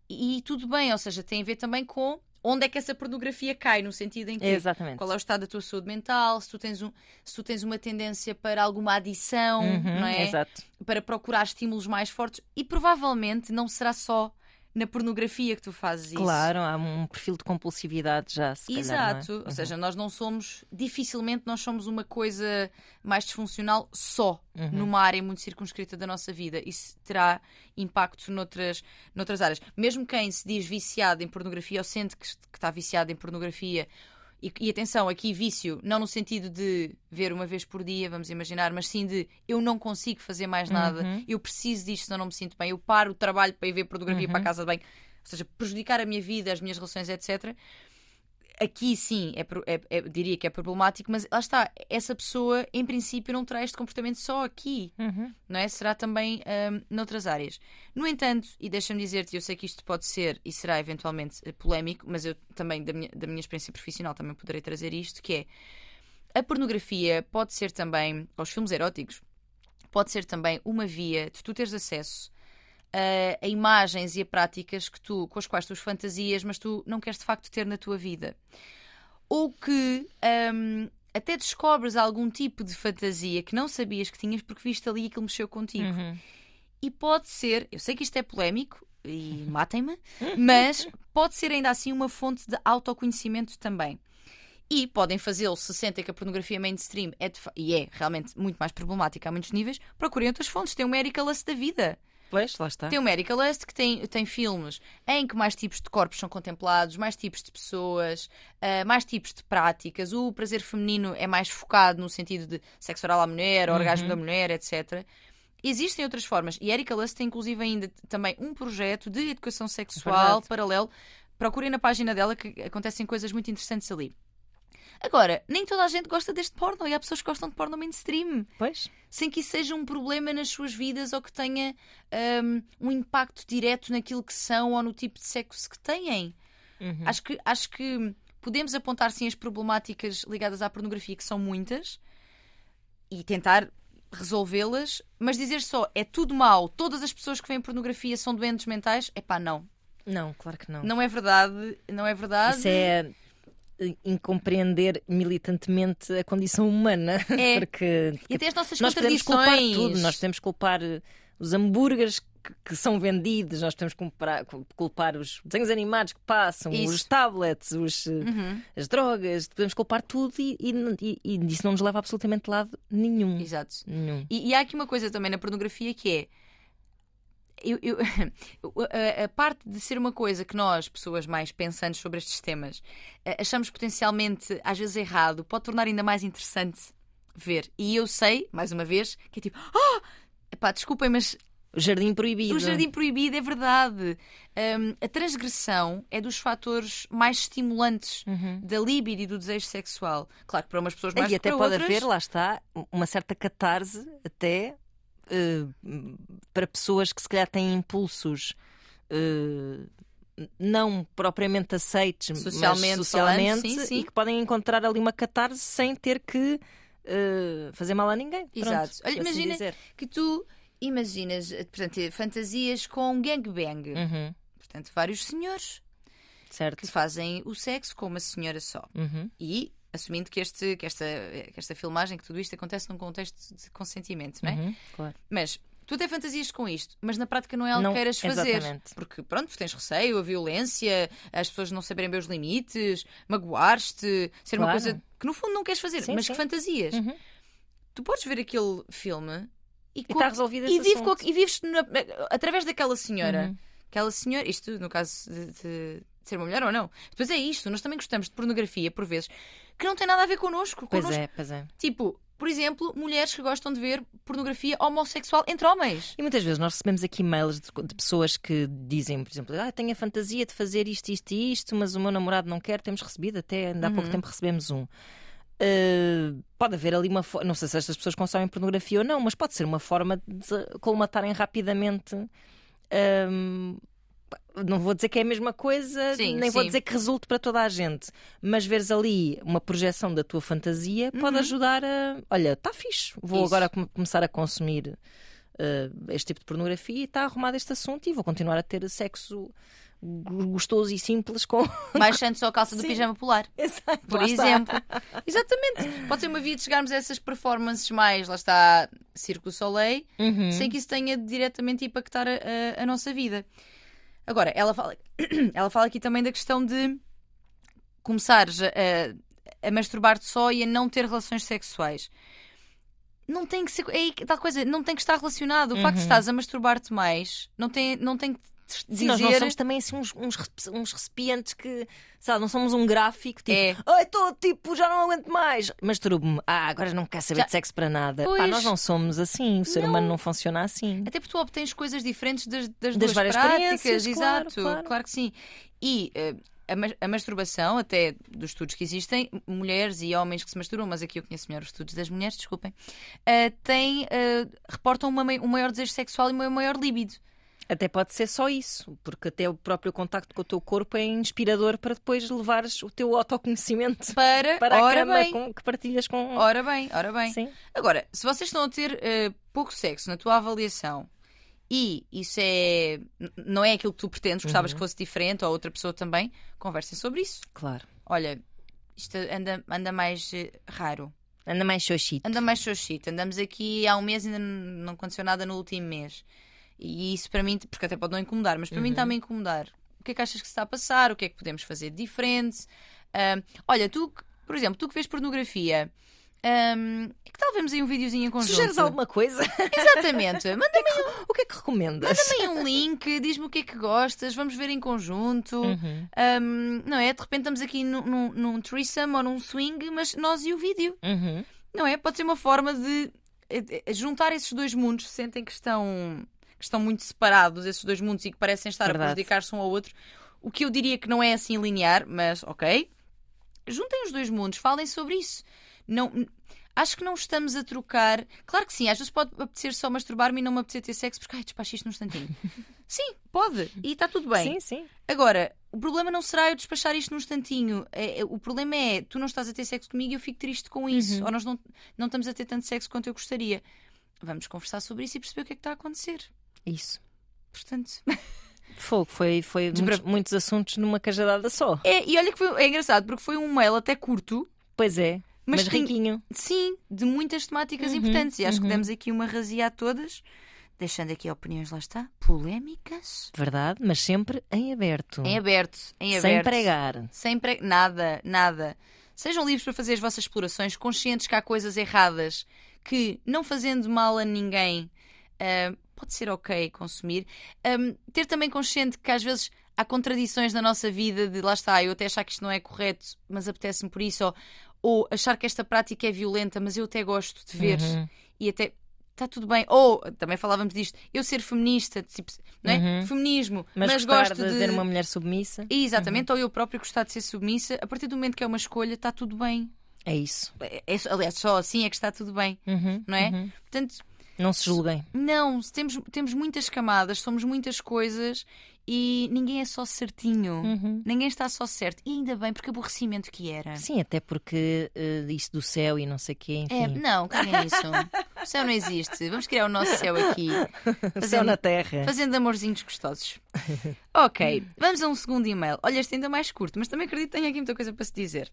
e, e tudo bem, ou seja, tem a ver também com onde é que essa pornografia cai, no sentido em que Exatamente. qual é o estado da tua saúde mental, se tu tens, um, se tu tens uma tendência para alguma adição, Uhum, não é? Exato. Para procurar estímulos mais fortes e provavelmente não será só na pornografia que tu fazes isso. Claro, há um perfil de compulsividade já, se calhar, é? Exato, ou seja, nós não somos, dificilmente nós somos uma coisa mais disfuncional só Uhum. numa área muito circunscrita da nossa vida. Isso terá impacto noutras, noutras áreas. Mesmo quem se diz viciado em pornografia ou sente que, que está viciado em pornografia, e, e atenção, aqui vício, não no sentido de ver uma vez por dia, vamos imaginar, mas sim de eu não consigo fazer mais nada, Uhum. eu preciso disto, senão não me sinto bem, eu paro o trabalho para ir ver pornografia Uhum. para a casa de bem, ou seja, prejudicar a minha vida, as minhas relações, etc aqui sim, é, é- é- diria que é problemático, mas lá está, essa pessoa em princípio não terá este comportamento só aqui, Uhum. não é? Será também hum, noutras áreas. No entanto, e deixa-me dizer-te, eu sei que isto pode ser e será eventualmente eh, polémico, mas eu também, da minha, da minha experiência profissional, também poderei trazer isto, que é a pornografia pode ser também, aos filmes eróticos, pode ser também uma via de tu teres acesso a, a imagens e a práticas que tu, com as quais tu fantasias, mas tu não queres de facto ter na tua vida. Ou que hum, até descobres algum tipo de fantasia que não sabias que tinhas porque viste ali e aquilo mexeu contigo. Uhum. E pode ser, eu sei que isto é polémico e matem-me, mas pode ser ainda assim uma fonte de autoconhecimento também. E podem fazê-lo se sentem que a pornografia mainstream é e é realmente muito mais problemática a muitos níveis. Procurem outras fontes. Tem o America Lust da vida. Pois, lá está. Tem o America Lust que tem, tem filmes em que mais tipos de corpos são contemplados, mais tipos de pessoas, ah, mais tipos de práticas. O prazer feminino é mais focado no sentido de sexo oral à mulher, orgasmo da mulher, etc. Existem outras formas. E Erika Lust tem inclusive ainda também um projeto de educação sexual Verdade. paralelo. Procurem na página dela que acontecem coisas muito interessantes ali. Agora, nem toda a gente gosta deste porno e há pessoas que gostam de porno mainstream Pois. sem que isso seja um problema nas suas vidas ou que tenha hum, um, impacto direto naquilo que são ou no tipo de sexo que têm. Uhum. Acho, que, acho que podemos apontar sim as problemáticas ligadas à pornografia, que são muitas, e tentar resolvê-las, mas dizer só é tudo mau, todas as pessoas que veem pornografia são doentes mentais, é pá, não. Não, claro que não. Não é verdade, não é verdade. Isso é incompreender militantemente a condição humana. É. Porque E até as nossas nós podemos culpar tudo. Nós podemos culpar eh, os hambúrgueres que, que são vendidos, nós podemos culpar, culpar os desenhos animados que passam, Isso. os tablets, os, eh, Uhum, as drogas, podemos culpar tudo e, e, e, isso não nos leva a absolutamente lado nenhum. Exato. nenhum. E, e há aqui uma coisa também na pornografia que é. Eu- eu- a, a parte de ser uma coisa que nós, pessoas mais pensantes sobre estes temas, eh, achamos potencialmente, às vezes, errado, pode tornar ainda mais interessante ver. E eu sei, mais uma vez, que é tipo, ah! Epá, desculpem, mas O jardim proibido. o jardim proibido é verdade. Hum, a transgressão é dos fatores mais estimulantes da libido e do desejo sexual. Claro que para umas pessoas mais E até pode outras, haver, lá está, uma certa catarse até para pessoas que se calhar têm impulsos eh, não propriamente aceites, Socialmente socialmente falando, sim, sim. e que podem encontrar ali uma catarse sem ter que eh, fazer mal a ninguém. Pronto, Exato. Olha, assim imagina que tu imaginas, eh, portanto, fantasias com gangbang. Uhum, Portanto, vários senhores certo. que fazem o sexo com uma senhora só. Uhum. E assumindo que, este, que, esta, que esta filmagem, que tudo isto acontece num contexto de consentimento, não é? Uhum, claro. Mas tu até fantasias com isto, mas na prática não é algo Não, que queiras fazer. exatamente. Porque, pronto, tens receio, a violência, as pessoas não saberem bem os limites, magoar-te, ser uma Claro. coisa que no fundo não queres fazer, Sim, mas sim. que fantasias. Uhum. Tu podes ver aquele filme e, E está resolvido e, vive e vives na- através daquela senhora. Uhum. Aquela senhora, isto no caso de, de- de ser uma mulher ou não. Depois é isto, nós também gostamos de pornografia, por vezes, que não tem nada a ver connosco. Pois connosco. é, pois é. Tipo, por exemplo, mulheres que gostam de ver pornografia homossexual entre homens. E muitas vezes nós recebemos aqui e-mails de, de pessoas que dizem, por exemplo, ah, tenho a fantasia de fazer isto, isto e isto, mas o meu namorado não quer. Temos recebido, até ainda há pouco tempo recebemos um. Uh, pode haver ali uma forma, não sei se estas pessoas consomem pornografia ou não, mas pode ser uma forma de colmatarem rapidamente. um, não vou dizer que é a mesma coisa, Sim, nem vou sim. dizer que resulte para toda a gente, mas veres ali uma projeção da tua fantasia pode ajudar a. Olha, está fixe, vou Uhum. Isso. agora com- começar a consumir uh, este tipo de pornografia e está arrumado este assunto e vou continuar a ter sexo gostoso e simples com. Baixando só a calça do Sim. pijama polar. Exato, Por lá está. exemplo. Exatamente. Pode ser uma via de chegarmos a essas performances mais, lá está, Circo Soleil, Uhum. sem que isso tenha diretamente impactar a, a- a nossa vida. Agora, ela fala, ela fala aqui também da questão de começares a, a, masturbar-te só e a não ter relações sexuais. Não tem que ser. É aí que- tal coisa, não tem que estar relacionado. O facto de estás a masturbar-te mais não tem, não tem que dizer. nós não somos também assim uns, uns, uns recipientes que, sabe, não somos um gráfico tipo, É. estou tipo, já não aguento mais. Masturbo-me, ah, agora não quer saber Já- de sexo para nada. Pá, Pois. nós não somos assim, o ser Não. humano não funciona assim. Até porque tu obtens coisas diferentes das, das, Das várias práticas, claro, exato, claro. que sim. E eh, a, mas- a masturbação, até dos estudos que existem, mulheres e homens que se masturbam, mas aqui eu conheço melhor os estudos das mulheres, desculpem, eh, têm, eh, reportam uma um maior desejo sexual e uma maior libido. Até pode ser só isso, porque até o próprio contacto com o teu corpo é inspirador para depois levares o teu autoconhecimento Para, para a cama bem, com- que partilhas com. ora bem, ora bem. Sim. Agora, se vocês estão a ter eh, pouco sexo na tua avaliação e isso é não é aquilo que tu pretendes, gostavas que fosse diferente ou outra pessoa também, conversem sobre isso. Claro. Olha, isto anda, anda mais eh, raro. Anda mais xoxito. Anda mais xoxito. Andamos aqui há um mês e ainda não aconteceu nada no último mês. E isso para mim, porque até pode não incomodar, mas para mim está-me a incomodar. O que é que achas que se está a passar? O que é que podemos fazer de diferente? Ahm, olha, tu, por exemplo, tu que vês pornografia, ahm, que tal vemos aí um videozinho em conjunto? Sugeres alguma coisa? Exatamente. Manda-me o que é que recomendas? aí um link, diz-me o que é que gostas, vamos ver em conjunto. Uhum. Ahm, não é? De repente estamos aqui num, num, num threesome ou num swing, mas nós e o vídeo. Uhum. Não é? Pode ser uma forma de eh, eh, juntar esses dois mundos, sentem que estão, que estão muito separados, esses dois mundos, e que parecem estar Verdade. a prejudicar-se um ao outro. O que eu diria que não é assim linear, mas ok. Juntem os dois mundos, falem sobre isso. Não, acho que não estamos a trocar. Claro que sim, às vezes pode apetecer só masturbar-me e não me apetecer ter sexo, porque ai, despacho isto num instantinho. sim, pode, e está tudo bem. Sim, sim. Agora, o problema não será eu despachar isto num instantinho. É- é- o problema é tu não estás a ter sexo comigo e eu fico triste com isso. Ou nós não, não estamos a ter tanto sexo quanto eu gostaria. Vamos conversar sobre isso e perceber o que é que está a acontecer. Isso. Portanto. Fogo, foi, foi muitos, muitos assuntos numa cajadada só. É, e olha que foi, é engraçado, porque foi um mail até curto, Pois é, Mas mas, tem- riquinho. sim, de muitas temáticas Uhum, importantes. E acho que uhum. demos aqui uma razia a todas, deixando aqui opiniões, lá está, polémicas. Verdade, mas sempre em aberto. Em aberto, em Sem aberto. pregar. Sem pre... Nada, nada. Sejam livres para fazer as vossas explorações, conscientes que há coisas erradas que, não fazendo mal a ninguém, ah, pode ser ok consumir. Ahm, ter também consciente que às vezes há contradições na nossa vida de lá está, eu até achar que isto não é correto, mas apetece-me por isso, ou, ou achar que esta prática é violenta, mas eu até gosto de ver Uhum. e até. Está tudo bem. Ou, também falávamos disto, eu ser feminista, tipo, não é? Uhum. Feminismo, Mas, mas, gosto de, de uma mulher submissa. Exatamente, ou eu próprio gostar de ser submissa, a partir do momento que é uma escolha, está tudo bem. É isso. É, é- aliás, só assim é que está tudo bem, Uhum, não é? uhum. Portanto, Não se julguem. não, temos, temos muitas camadas, somos muitas coisas e ninguém é só certinho. Uhum. Ninguém está só certo. E ainda bem, porque aborrecimento que era. Sim, até porque eh, isso do céu e não sei o quê, É, enfim. não, caguem nisso. O céu não existe. Vamos criar o nosso céu aqui. o céu na terra. Fazendo amorzinhos gostosos. ok, vamos a um segundo e-mail. Olha, este ainda mais curto, mas também acredito que tenha aqui muita coisa para se dizer.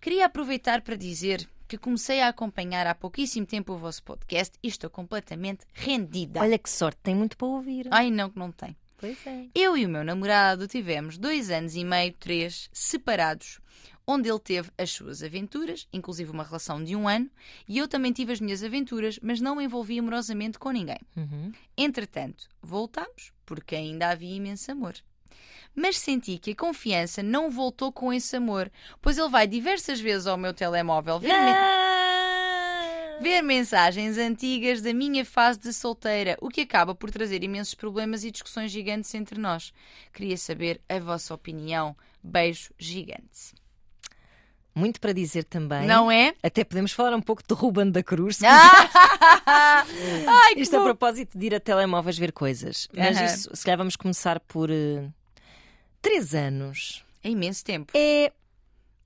Queria aproveitar para dizer que comecei a acompanhar há pouquíssimo tempo o vosso podcast e estou completamente rendida. Olha que sorte, tem muito para ouvir. Ai, não, que não tem. Pois é. Eu e o meu namorado tivemos dois anos e meio, três, separados, onde ele teve as suas aventuras, inclusive uma relação de um ano, e eu também tive as minhas aventuras, mas não me envolvi amorosamente com ninguém. Uhum. Entretanto, voltámos, porque ainda havia imenso amor. Mas senti que a confiança não voltou com esse amor, pois ele vai diversas vezes ao meu telemóvel ver, men- Ah! ver mensagens antigas da minha fase de solteira, o que acaba por trazer imensos problemas e discussões gigantes entre nós. Queria saber a vossa opinião. Beijo gigante. Muito para dizer também. Não é? Até podemos falar um pouco de Ruben da Cruz. se Ai, Isto a propósito de ir a telemóveis ver coisas. Mas Aham. isso, se calhar vamos começar por eh, três anos. É imenso tempo. É,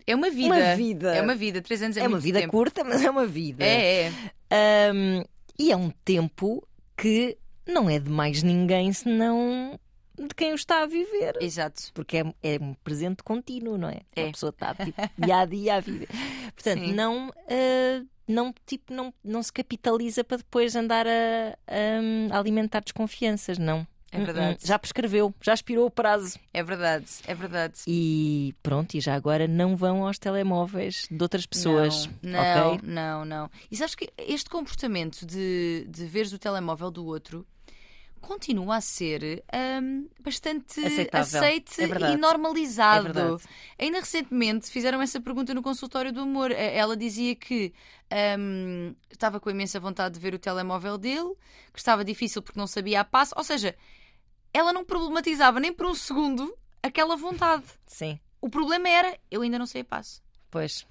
É uma vida. Uma vida. É uma vida. Três anos é, é uma vida tempo. curta, mas é uma vida. É, é. Ahm, e é um tempo que não é de mais ninguém senão de quem o está a viver. Exato. Porque é, é um presente contínuo, não é? É. A pessoa está tipo, dia a dia a viver. Portanto, Sim. não, ah, não, tipo, não, não se capitaliza para depois andar a, a- a alimentar desconfianças, não. É verdade. Hum, hum. Já prescreveu, já expirou o prazo. É verdade, é verdade. E pronto, e já agora não vão aos telemóveis de outras pessoas. Não, ok? não, não. E sabes que este comportamento de, de veres o telemóvel do outro continua a ser hum, bastante Aceitável. aceite É verdade. e normalizado. É verdade. Ainda recentemente fizeram essa pergunta no consultório do amor. Eh, Ela dizia que hum, estava com imensa vontade de ver o telemóvel dele, que estava difícil porque não sabia a passo. Ou seja, ela não problematizava nem por um segundo aquela vontade. Sim, O problema era eu ainda não sei a passo. pois.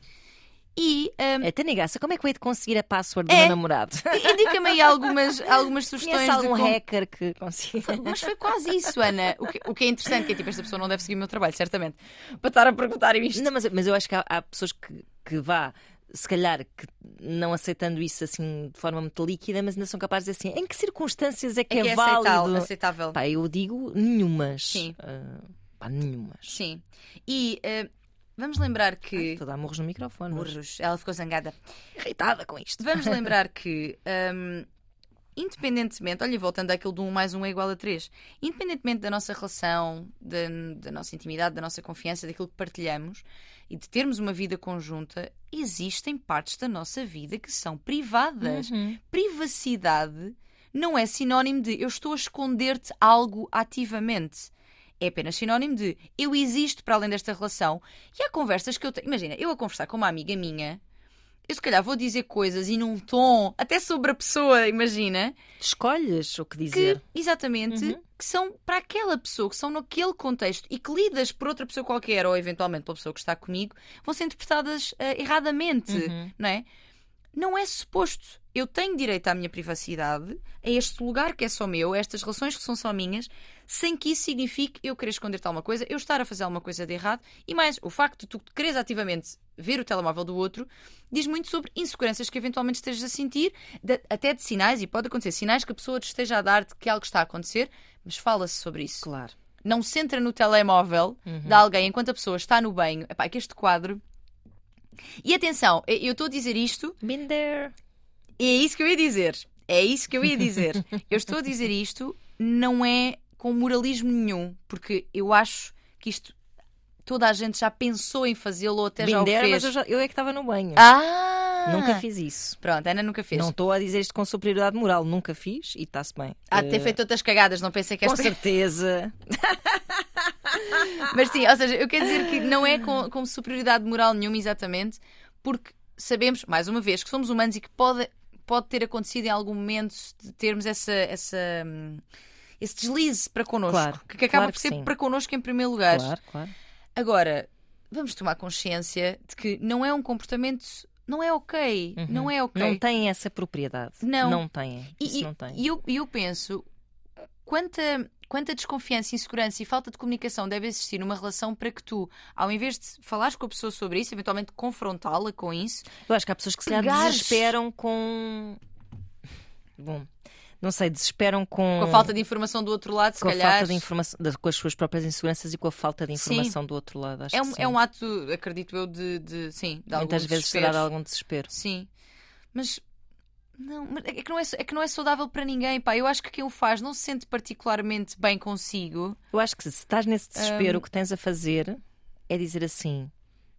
E hum, É, Tânia Graça, como é que eu hei de conseguir a password do É. meu namorado? Indica-me aí algumas, algumas sugestões Conhece algum de como... hacker que consiga? Mas foi quase isso, Ana. O que, o que é interessante, que é tipo, esta pessoa não deve seguir o meu trabalho, certamente. Para estar a perguntar isto. Não, mas, mas eu acho que há, há pessoas que, que vá, se calhar, que não aceitando isso assim de forma muito líquida, mas ainda são capazes de dizer assim: em que circunstâncias é que é é, que é válido? aceitável. Pá, eu digo nenhumas. Sim. Ah, pá, nenhumas. Sim. E eh, vamos lembrar que. Estou a dar morros no microfone. mas Burros, ela ficou zangada. Irritada com isto. Vamos lembrar que, hum, independentemente, olha, voltando àquilo de um mais um é igual a três, independentemente da nossa relação, da, da nossa intimidade, da nossa confiança, daquilo que partilhamos e de termos uma vida conjunta, existem partes da nossa vida que são privadas. Uhum. Privacidade não é sinónimo de eu estou a esconder-te algo ativamente. É apenas sinónimo de eu existo para além desta relação. E há conversas que eu tenho. Imagina, eu a conversar com uma amiga minha, eu se calhar vou dizer coisas e num tom, até sobre a pessoa, imagina, Escolhes o que que, dizer. exatamente, Uhum. que são para aquela pessoa, que são naquele contexto e que lidas por outra pessoa qualquer ou eventualmente pela pessoa que está comigo, vão ser interpretadas eh, erradamente, Uhum. não é? Não é suposto. Eu tenho direito à minha privacidade, a este lugar que é só meu, a estas relações que são só minhas, sem que isso signifique eu querer esconder-te alguma coisa, eu estar a fazer alguma coisa de errado. E mais, o facto de tu quereres ativamente ver o telemóvel do outro diz muito sobre inseguranças que eventualmente estejas a sentir, de- até de sinais, e pode acontecer sinais que a pessoa te esteja a dar de que algo está a acontecer, mas fala-se sobre isso Claro. não se entra no telemóvel de alguém enquanto a pessoa está no banho. Epá, é que este quadro. E atenção, eu eu estou a dizer isto, Been there. e é isso que eu ia dizer. É isso que eu ia dizer. eu estou a dizer isto, não é com moralismo nenhum, porque eu acho que isto toda a gente já pensou em fazê-lo ou até já o fez. mas eu, já- eu é que estava no banho. Ah! Nunca fiz isso. Pronto, Ana nunca fez. Não estou a dizer isto com superioridade moral. Nunca fiz e está-se bem. Há de ter Eh, feito outras cagadas, não pensei que Com esta. certeza. Mas sim, ou seja, eu quero dizer que não é com, com superioridade moral nenhuma, exatamente, porque sabemos, mais uma vez, que somos humanos e que pode, pode ter acontecido em algum momento de termos essa, essa, hum, esse deslize para connosco, Claro, que, que acaba claro por ser sim. para connosco em primeiro lugar. Claro, claro. Agora, vamos tomar consciência de que não é um comportamento, não é ok, não é ok. Uhum. Não têm essa propriedade. Não. Não têm. E, não tem. e eu, eu penso quanta, quanta desconfiança, insegurança e falta de comunicação deve existir numa relação para que tu, ao invés de falares com a pessoa sobre isso, eventualmente confrontá-la com isso, Eu acho que há pessoas que se Pegares. desesperam com. Bom, não sei, desesperam com. com a falta de informação do outro lado, se com a calhar. falta de informação, com as suas próprias inseguranças e com a falta de Sim. informação do outro lado. Acho é, que um, sim. é um ato, acredito eu, de, de sim, de Muitas vezes desespero. será de algum desespero. Sim. Mas não, é que não é, é que não é saudável para ninguém, pá. Eu acho que quem o faz não se sente particularmente bem consigo. Eu acho que se estás nesse desespero, o que tens a fazer é dizer assim: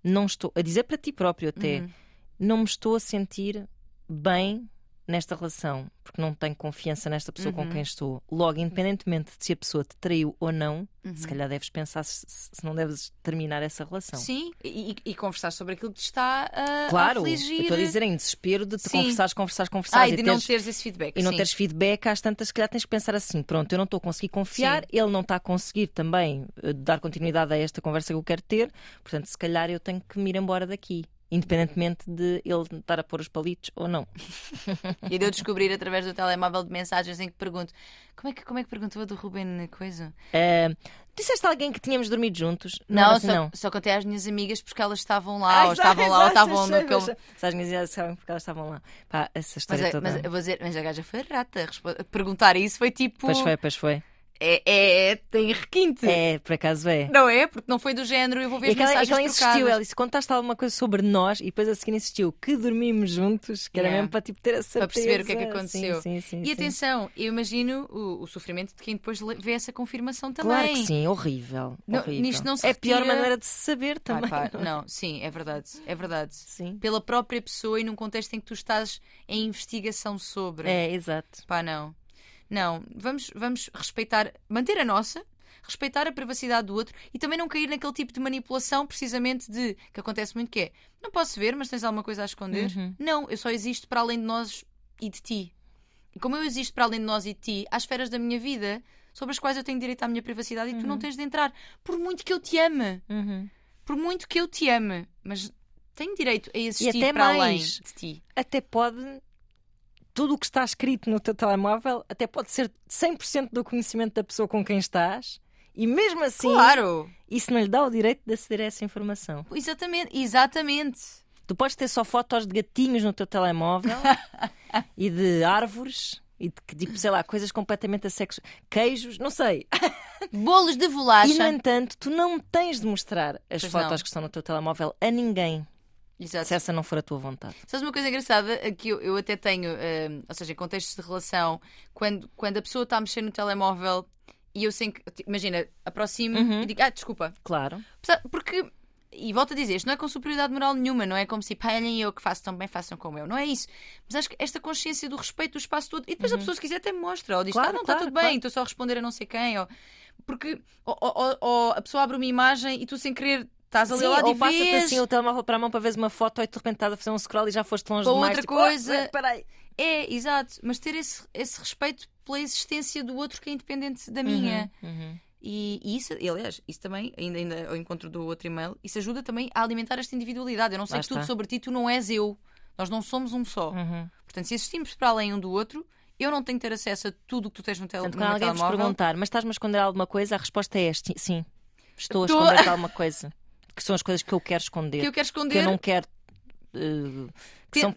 não estou, a dizer para ti próprio até, Uhum. não me estou a sentir bem nesta relação, porque não tenho confiança nesta pessoa Uhum. com quem estou. Logo, independentemente de se a pessoa te traiu ou não, se Uhum. calhar deves pensar se, se não deves terminar essa relação. Sim, e, e- e conversar sobre aquilo que te está a, Claro, a estou a dizer em desespero de te Sim. conversares, conversares, conversares Ah, e de não teres- teres esse feedback. e não sim. teres feedback, às tantas, se calhar tens que pensar assim: pronto, eu não estou a conseguir confiar, Sim. ele não está a conseguir também eh, dar continuidade a esta conversa que eu quero ter, portanto, se calhar eu tenho que me ir embora daqui, independentemente de ele estar a pôr os palitos ou não. E de eu descobrir através do telemóvel de mensagens em que pergunto como é que, como é que perguntou a do Ruben coisa? Eh, disseste a alguém que tínhamos dormido juntos? Não, mas só, não. só contei às minhas amigas porque elas estavam lá, ou estavam lá, ou estavam naquele. Se as minhas ideias sabem porque elas estavam lá. Pá, essa Mas, história é- toda. mas eu vou dizer, mas a gaja foi rata. Perguntar isso foi tipo. Pois foi, pois foi. É, é, tem requinte. É, por acaso é. Não é? Porque não foi do género, eu vou ver E as aquela, mensagens aquela insistiu, trocadas. ela disse: contaste alguma coisa sobre nós e depois a seguir insistiu que dormimos juntos, que era Yeah. mesmo para tipo, ter a certeza. Para perceber o que é que aconteceu. Sim, sim, sim, E atenção, eu imagino o, o sofrimento de quem depois vê essa confirmação também. Claro que sim, horrível. Não, horrível. nisto não se é a pior maneira de se saber também. pá, não é? não, sim, é verdade, é verdade. Sim. Pela própria pessoa e num contexto em que tu estás em investigação sobre. É, exato. Pá, não. Não, vamos, vamos respeitar, manter a nossa, respeitar a privacidade do outro e também não cair naquele tipo de manipulação, precisamente de que acontece muito que é não posso ver, mas tens alguma coisa a esconder. Uhum. Não, eu só existo para além de nós e de ti. E como eu existo para além de nós e de ti, há esferas da minha vida sobre as quais eu tenho direito à minha privacidade e tu não tens de entrar. Por muito que eu te ame. Uhum. Por muito que eu te ame. Mas tenho direito a existir até para além mais. de ti. Até pode. Tudo o que está escrito no teu telemóvel até pode ser 100% do conhecimento da pessoa com quem estás e mesmo assim Claro! isso não lhe dá o direito de aceder a essa informação. Exatamente, exatamente. Tu podes ter só fotos de gatinhos no teu telemóvel e de árvores e de tipo, sei lá, coisas completamente assexuais. Queijos, não sei. Bolos de E, no bolacha. entanto, tu não tens de mostrar as Pois fotos não. que estão no teu telemóvel a ninguém, Exato. se essa não for a tua vontade. Sabes uma coisa engraçada que eu, eu até tenho, eh, ou seja, em contextos de relação, quando, quando a pessoa está a mexer no telemóvel e eu sem que. Imagina, aproximo Uhum. e digo, ah, desculpa. Claro. Porque, e volto a dizer, isto não é com superioridade moral nenhuma, não é como se, pá, olhem eu que faço tão bem, façam como eu. Não é isso. Mas acho que esta consciência do respeito do espaço todo. E depois a pessoa, se quiser, até me mostra. Ou diz, Uhum. Claro, ah, não, claro, está tudo bem, claro. estou só a responder a não sei quem. Ou... Porque ou- ou- ou a pessoa abre uma imagem e tu, sem querer, estás ali Sim, ao lado ou e passa-te assim o telemóvel para a mão para veres uma foto e de repente estás a fazer um scroll e já foste longe Para demais. outra tipo, coisa. "Ah, peraí." É, exato. Mas ter esse, esse respeito pela existência do outro que é independente da minha. Uhum. E, e isso, e, aliás, isso também, ainda, ainda ao encontro do outro e-mail, isso ajuda também a alimentar esta individualidade. Eu não sei Lá que tudo está. sobre ti, tu não és eu. Nós não somos um só. Uhum. Portanto, se existimos para além um do outro, eu não tenho que ter acesso a tudo o que tu tens no, tele, Portanto, no quando meu alguém vos telemóvel. perguntar, mas estás-me a esconder alguma coisa, a resposta é este: sim. Estou a Estou- esconder alguma coisa. Que são as coisas que eu quero esconder. que eu quero que esconder. eu não quero. eh, que são,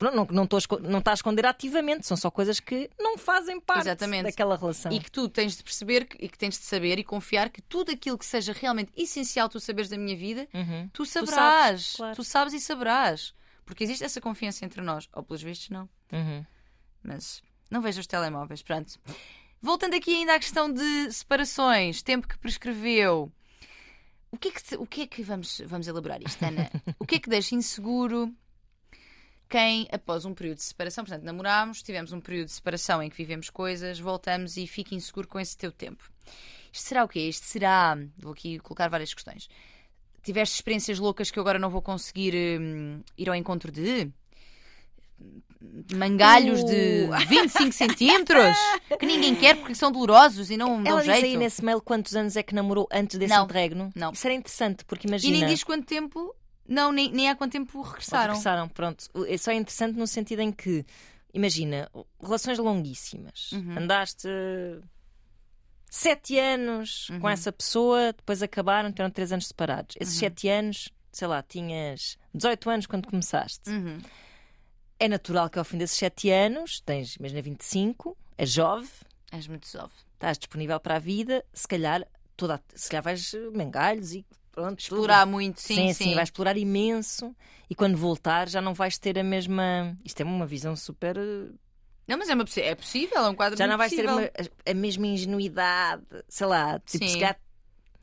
não, não, não está a esconder ativamente, são só coisas que não fazem parte Exatamente. daquela relação. E que tu tens de perceber que- e que tens de saber e confiar que tudo aquilo que seja realmente essencial tu saberes da minha vida, Uhum. tu sabes, saberás. claro. tu sabes e saberás. Porque existe essa confiança entre nós. Ou pelos vistos, não. Uhum. mas não vejo os telemóveis, pronto. Voltando aqui ainda à questão de separações, tempo que prescreveu. O que é que, o que, é que vamos, vamos elaborar isto, Ana? o que é que deixa inseguro quem, após um período de separação, portanto, namorámos, tivemos um período de separação em que vivemos coisas, voltamos e fica inseguro com esse teu tempo? Isto será o quê? Isto será. Vou aqui colocar várias questões. Tiveste experiências loucas que eu agora não vou conseguir hum, ir ao encontro de? Mangalhos de Uh. 25 centímetros que ninguém quer porque são dolorosos e não dão Ela diz jeito. aí nesse mail quantos anos é que namorou antes desse Não. interregno? Não. Isso era interessante, porque E imagina. nem diz quanto tempo. Não, nem, nem há quanto tempo regressaram. Regressaram, pronto. É só interessante no sentido em que, imagina, relações longuíssimas. Uhum. Andaste sete anos com Uhum. essa pessoa, depois acabaram, tiveram três anos separados. Uhum. Esses sete anos, sei lá, tinhas 18 anos quando começaste. Uhum. É natural que ao fim desses sete anos, tens, imagina, 25, és jovem, És muito jovem. estás disponível para a vida, se calhar, toda, se calhar vais eh, mangalhos e pronto. tudo. Explorar muito, sim, sim. vais explorar imenso e quando voltar já não vais ter a mesma. Isto é uma visão super. eh, Não, mas é, uma, é possível, é um quadro Já não vais ter possível. uma- a, mesma ingenuidade, sei lá, tipo, Sim. se calhar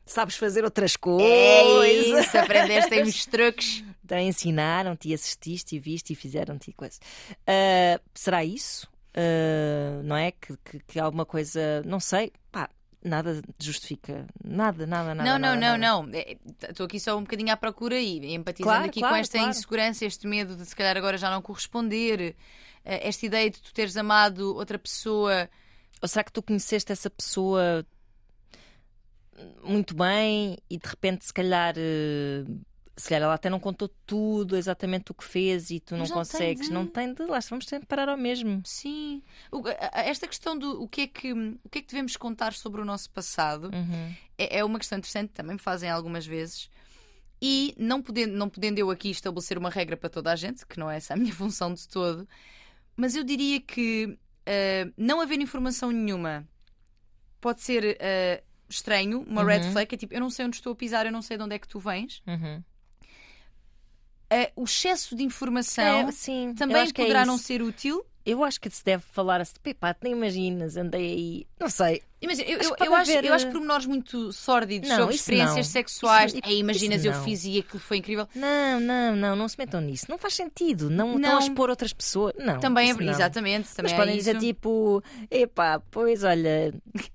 sabes fazer outras coisas. É isso, aprendeste aí uns truques. Então ensinaram-te e assististe e viste e fizeram-te coisa. Ah, será isso? Ah, não é? Que, que, que alguma coisa. Não sei. Pá, nada justifica. Nada, nada, nada. não, não, nada, não, nada. não. É, Estou aqui só um bocadinho à procura e empatizando Claro, aqui claro, com esta claro. insegurança, este medo de se calhar agora já não corresponder, eh, esta ideia de tu teres amado outra pessoa. Ou será que tu conheceste essa pessoa muito bem e de repente, se calhar, eh, se calhar ela até não contou tudo, exatamente o que fez e tu não não tem consegues? de- Não tem de. Lá vamos de parar ao mesmo. Sim. O- Esta questão do o que, é que, o que é que devemos contar sobre o nosso passado Uhum. é, é uma questão interessante, também me fazem algumas vezes. E não podendo, não podendo eu aqui estabelecer uma regra para toda a gente, que não é essa a minha função de todo, mas eu diria que eh, não haver informação nenhuma pode ser uh, estranho, uma red flag, é tipo, eu não sei onde estou a pisar, eu não sei de onde é que tu vens. Uhum. Uh, o excesso de informação É, sim, também é poderá não ser útil. Eu acho que se deve falar assim, pá, nem imaginas, andei aí. Não sei. Imagina, eu, Acho eu, eu acho, haver, eu acho pormenores muito sórdidos Não, sobre experiências não. sexuais. Isso- Ei, imaginas, isso eu não. fiz e aquilo foi incrível. Não, não, não, não se metam nisso. Não faz sentido. Não, estão Não. a expor outras pessoas. Não. Também é, não. exatamente, também Mas é podem dizer isso. tipo, epá, pois olha,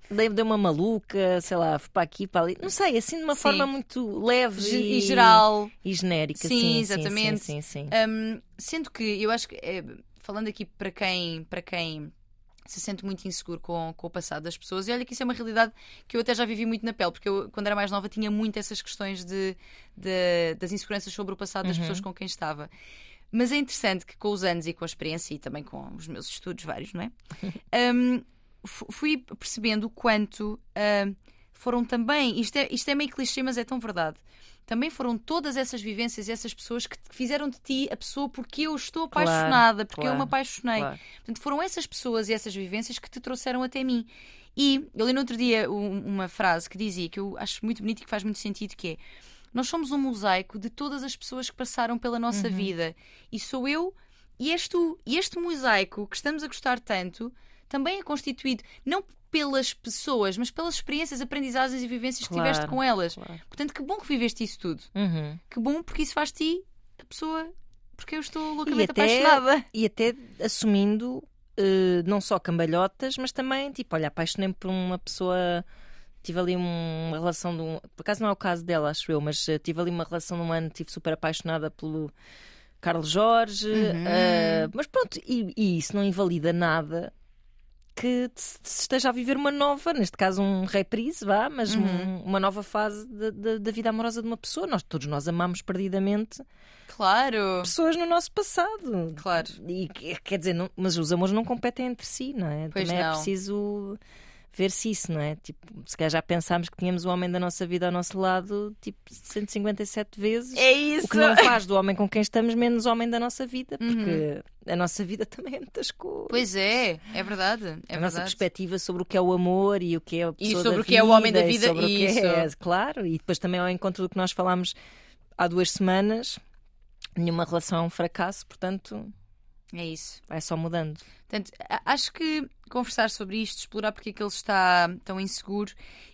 dei, dei uma maluca, sei lá, fui para aqui, para ali. Não sei, assim de uma Sim. forma muito leve e, e geral. e genérica. Sim, Sim, exatamente. Sim, sim, sim. Hum, sendo que eu acho que, eh, falando aqui para quem, para quem se sente muito inseguro com, com o passado das pessoas, e olha que isso é uma realidade que eu até já vivi muito na pele, porque eu, quando era mais nova, tinha muito essas questões de, de- das inseguranças sobre o passado das pessoas com quem estava. Mas é interessante que com os anos e com a experiência e também com os meus estudos vários, não é? Fu- fui percebendo o quanto hum, foram também, isto é, isto é meio clichê, mas é tão verdade. Também foram todas essas vivências e essas pessoas que fizeram de ti a pessoa porque eu estou Claro, apaixonada, porque eu claro, me apaixonei. claro. Portanto, foram essas pessoas e essas vivências que te trouxeram até mim. E eu li no outro dia um- uma frase que dizia que eu acho muito bonito e que faz muito sentido, que é nós somos um mosaico de todas as pessoas que passaram pela nossa vida. E sou eu e és tu. E este mosaico que estamos a gostar tanto também é constituído não pelas pessoas, mas pelas experiências, aprendizagens e vivências que Claro, tiveste com elas. claro. Portanto, que bom que viveste isso tudo. Uhum. Que bom porque isso faz ti a pessoa porque eu estou E loucamente até, apaixonada. e até assumindo eh, não só cambalhotas, mas também, tipo, olha, apaixonei-me por uma pessoa. Tive ali um- uma relação de um. Por acaso não é o caso dela, acho eu, mas eh, tive ali uma relação de um ano, estive super apaixonada pelo Carlos Jorge. Uhum. eh, mas pronto, e, e isso não invalida nada que se esteja a viver uma nova, neste caso um reprise, vá, mas Uhum. um- uma nova fase da- da- da vida amorosa de uma pessoa. Nós todos nós amamos perdidamente Claro. pessoas no nosso passado. Claro. E que- quer dizer, não- mas os amores não competem entre si, não é? Pois Também é não. preciso ver-se isso, não é? Tipo, se calhar já pensámos que tínhamos o homem da nossa vida ao nosso lado, tipo, 157 vezes. É isso. O que não faz do homem com quem estamos menos homem da nossa vida, Uhum. porque a nossa vida também é muitas coisas. Pois é, é verdade. É a nossa verdade. perspectiva sobre o que é o amor e o que é a pessoa sobre da o que é o homem da e vida, sobre o que isso. é, claro, e depois também ao encontro do que nós falámos há duas semanas, nenhuma relação é um fracasso, portanto É isso. vai só mudando. Portanto, acho que conversar sobre isto, explorar porque é que ele está tão inseguro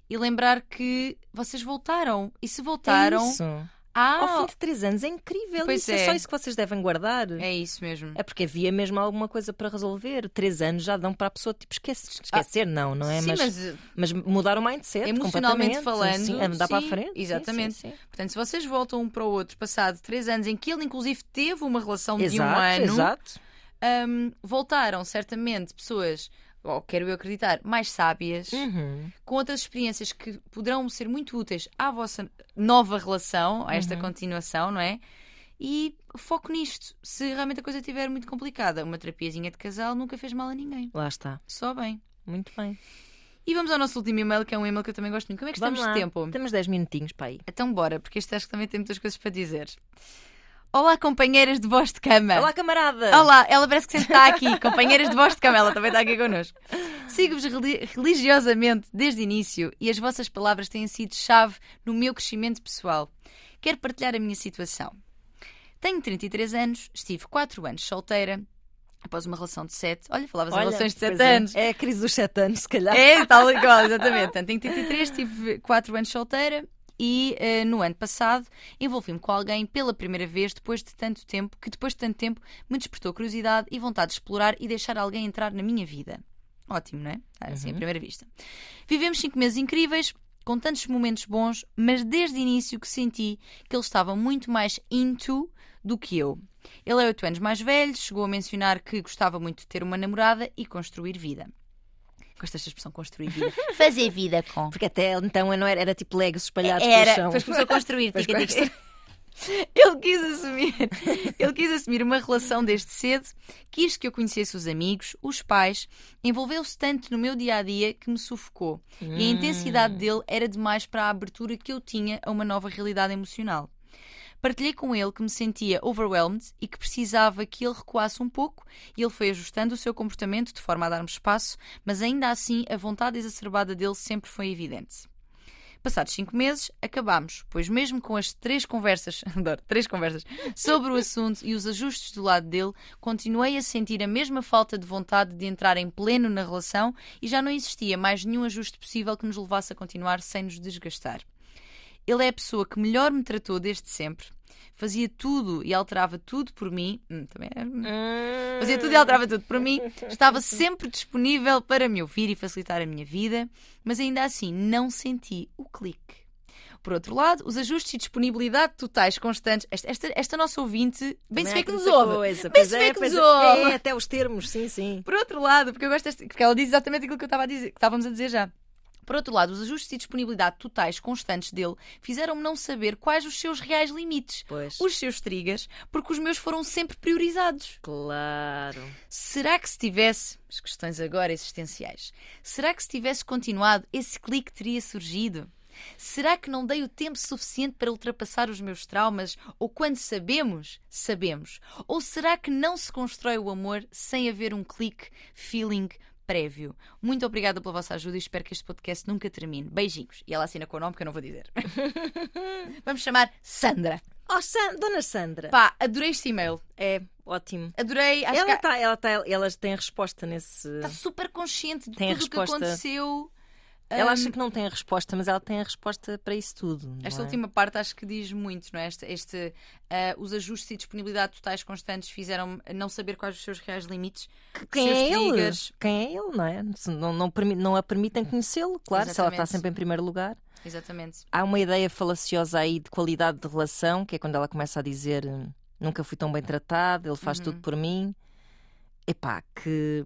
e lembrar que vocês voltaram. E se voltaram, É há. Ao fim de três anos é incrível. Pois isso é. é. só isso que vocês devem guardar. É isso mesmo. É porque havia mesmo alguma coisa para resolver. Três anos já dão para a pessoa tipo esquece, esquecer, não, não é? Sim, mas, mas, mudar o mindset Emocionalmente falando, sim, a mudar para a sim, frente. Sim, exatamente. sim, sim. portanto, se vocês voltam um para o outro, passado três anos, em que ele inclusive teve uma relação de um Exato, ano, exato. hum, voltaram certamente pessoas, ou quero eu acreditar, mais sábias, Uhum. com outras experiências que poderão ser muito úteis à vossa nova relação, a Uhum. esta continuação, não é? E foco nisto. Se realmente a coisa estiver muito complicada, uma terapiazinha de casal nunca fez mal a ninguém. Lá está. Só bem. Muito bem. E vamos ao nosso último e-mail, que é um e-mail que eu também gosto muito. Como é que estamos Vamos de lá. tempo? Temos 10 minutinhos para aí. Então bora, porque este acho que também tem muitas coisas para dizer. Olá, companheiras de voz de cama. Olá, camarada! Olá, ela parece que sempre está aqui. Companheiras de voz de cama, ela também está aqui connosco. Sigo-vos reli- religiosamente desde o início e as vossas palavras têm sido chave no meu crescimento pessoal. Quero partilhar a minha situação. Tenho 33 anos, estive 4 anos solteira, após uma relação de 7. Olha, falavas em Olha, relações de 7 pois é. anos. É a crise dos 7 anos, se calhar. É, tal igual, exatamente. Portanto, tenho 33, tive 4 anos solteira e eh, no ano passado envolvi-me com alguém pela primeira vez depois de tanto tempo, que depois de tanto tempo me despertou curiosidade e vontade de explorar e deixar alguém entrar na minha vida. Ótimo, não é? Assim, à primeira vista. Vivemos 5 meses incríveis, com tantos momentos bons, mas desde o início que senti que ele estava muito mais into do que eu. Ele é 8 anos mais velho, chegou a mencionar que gostava muito de ter uma namorada e construir vida. Gosto desta expressão construir vida. Fazer vida com. Porque até então não era, era tipo legos espalhados Era, pelo chão. depois começou a construir. Tica, tica. Ele quis assumir, ele quis assumir uma relação desde cedo, quis que eu conhecesse os amigos, os pais, envolveu-se tanto no meu dia a dia que me sufocou. E a Hum. intensidade dele era demais para a abertura que eu tinha a uma nova realidade emocional. Partilhei com ele que me sentia overwhelmed e que precisava que ele recuasse um pouco e ele foi ajustando o seu comportamento de forma a dar-me espaço, mas ainda assim a vontade exacerbada dele sempre foi evidente. Passados cinco meses, acabámos, pois mesmo com as três conversas, adoro, três conversas, sobre o assunto e os ajustes do lado dele, continuei a sentir a mesma falta de vontade de entrar em pleno na relação e já não existia mais nenhum ajuste possível que nos levasse a continuar sem nos desgastar. Ele é a pessoa que melhor me tratou desde sempre. Fazia tudo e alterava tudo por mim. Hum, também é... Hum. Fazia tudo e alterava tudo por mim. Estava sempre disponível para me ouvir e facilitar a minha vida, mas ainda assim não senti o clique. Por outro lado, os ajustes e disponibilidade totais constantes. Esta, esta, esta nossa ouvinte, bem se vê que nos ouve. Coisa. Bem Pois se é, vê que pois nos é. ouve. É, até os termos, sim, sim. Por outro lado, porque eu gosto desta, porque ela diz exatamente aquilo que eu estava a dizer, que estávamos a dizer já. Por outro lado, os ajustes e disponibilidade totais constantes dele fizeram-me não saber quais os seus reais limites, Pois. os seus triggers, porque os meus foram sempre priorizados. Claro. Será que se tivesse, as questões agora existenciais, será que se tivesse continuado, esse clique teria surgido? Será que não dei o tempo suficiente para ultrapassar os meus traumas? Ou quando sabemos, sabemos? Ou será que não se constrói o amor sem haver um clique, feeling prévio? Muito obrigada pela vossa ajuda e espero que este podcast nunca termine. Beijinhos. E ela assina com o nome que eu não vou dizer. Vamos chamar Sandra. Oh, San- Dona Sandra. Pá, adorei este e-mail. É, ótimo. Adorei. Ela, que tá, ela, tá, ela tem a resposta nesse. está super consciente de Tem tudo o que aconteceu. Ela acha que não tem a resposta, mas ela tem a resposta para isso tudo. Esta é? última parte acho que diz muito, não é? Este, este, ah, os ajustes e disponibilidade totais constantes fizeram não saber quais os seus reais limites. Quem seus é ele? triggers. Quem é ele, não é? Não, não, não a permitem conhecê-lo, claro, se ela está Exatamente. sempre em primeiro lugar. Exatamente. Há uma ideia falaciosa aí de qualidade de relação, que é quando ela começa a dizer nunca fui tão bem tratado, ele faz Uhum. tudo por mim. Epá, que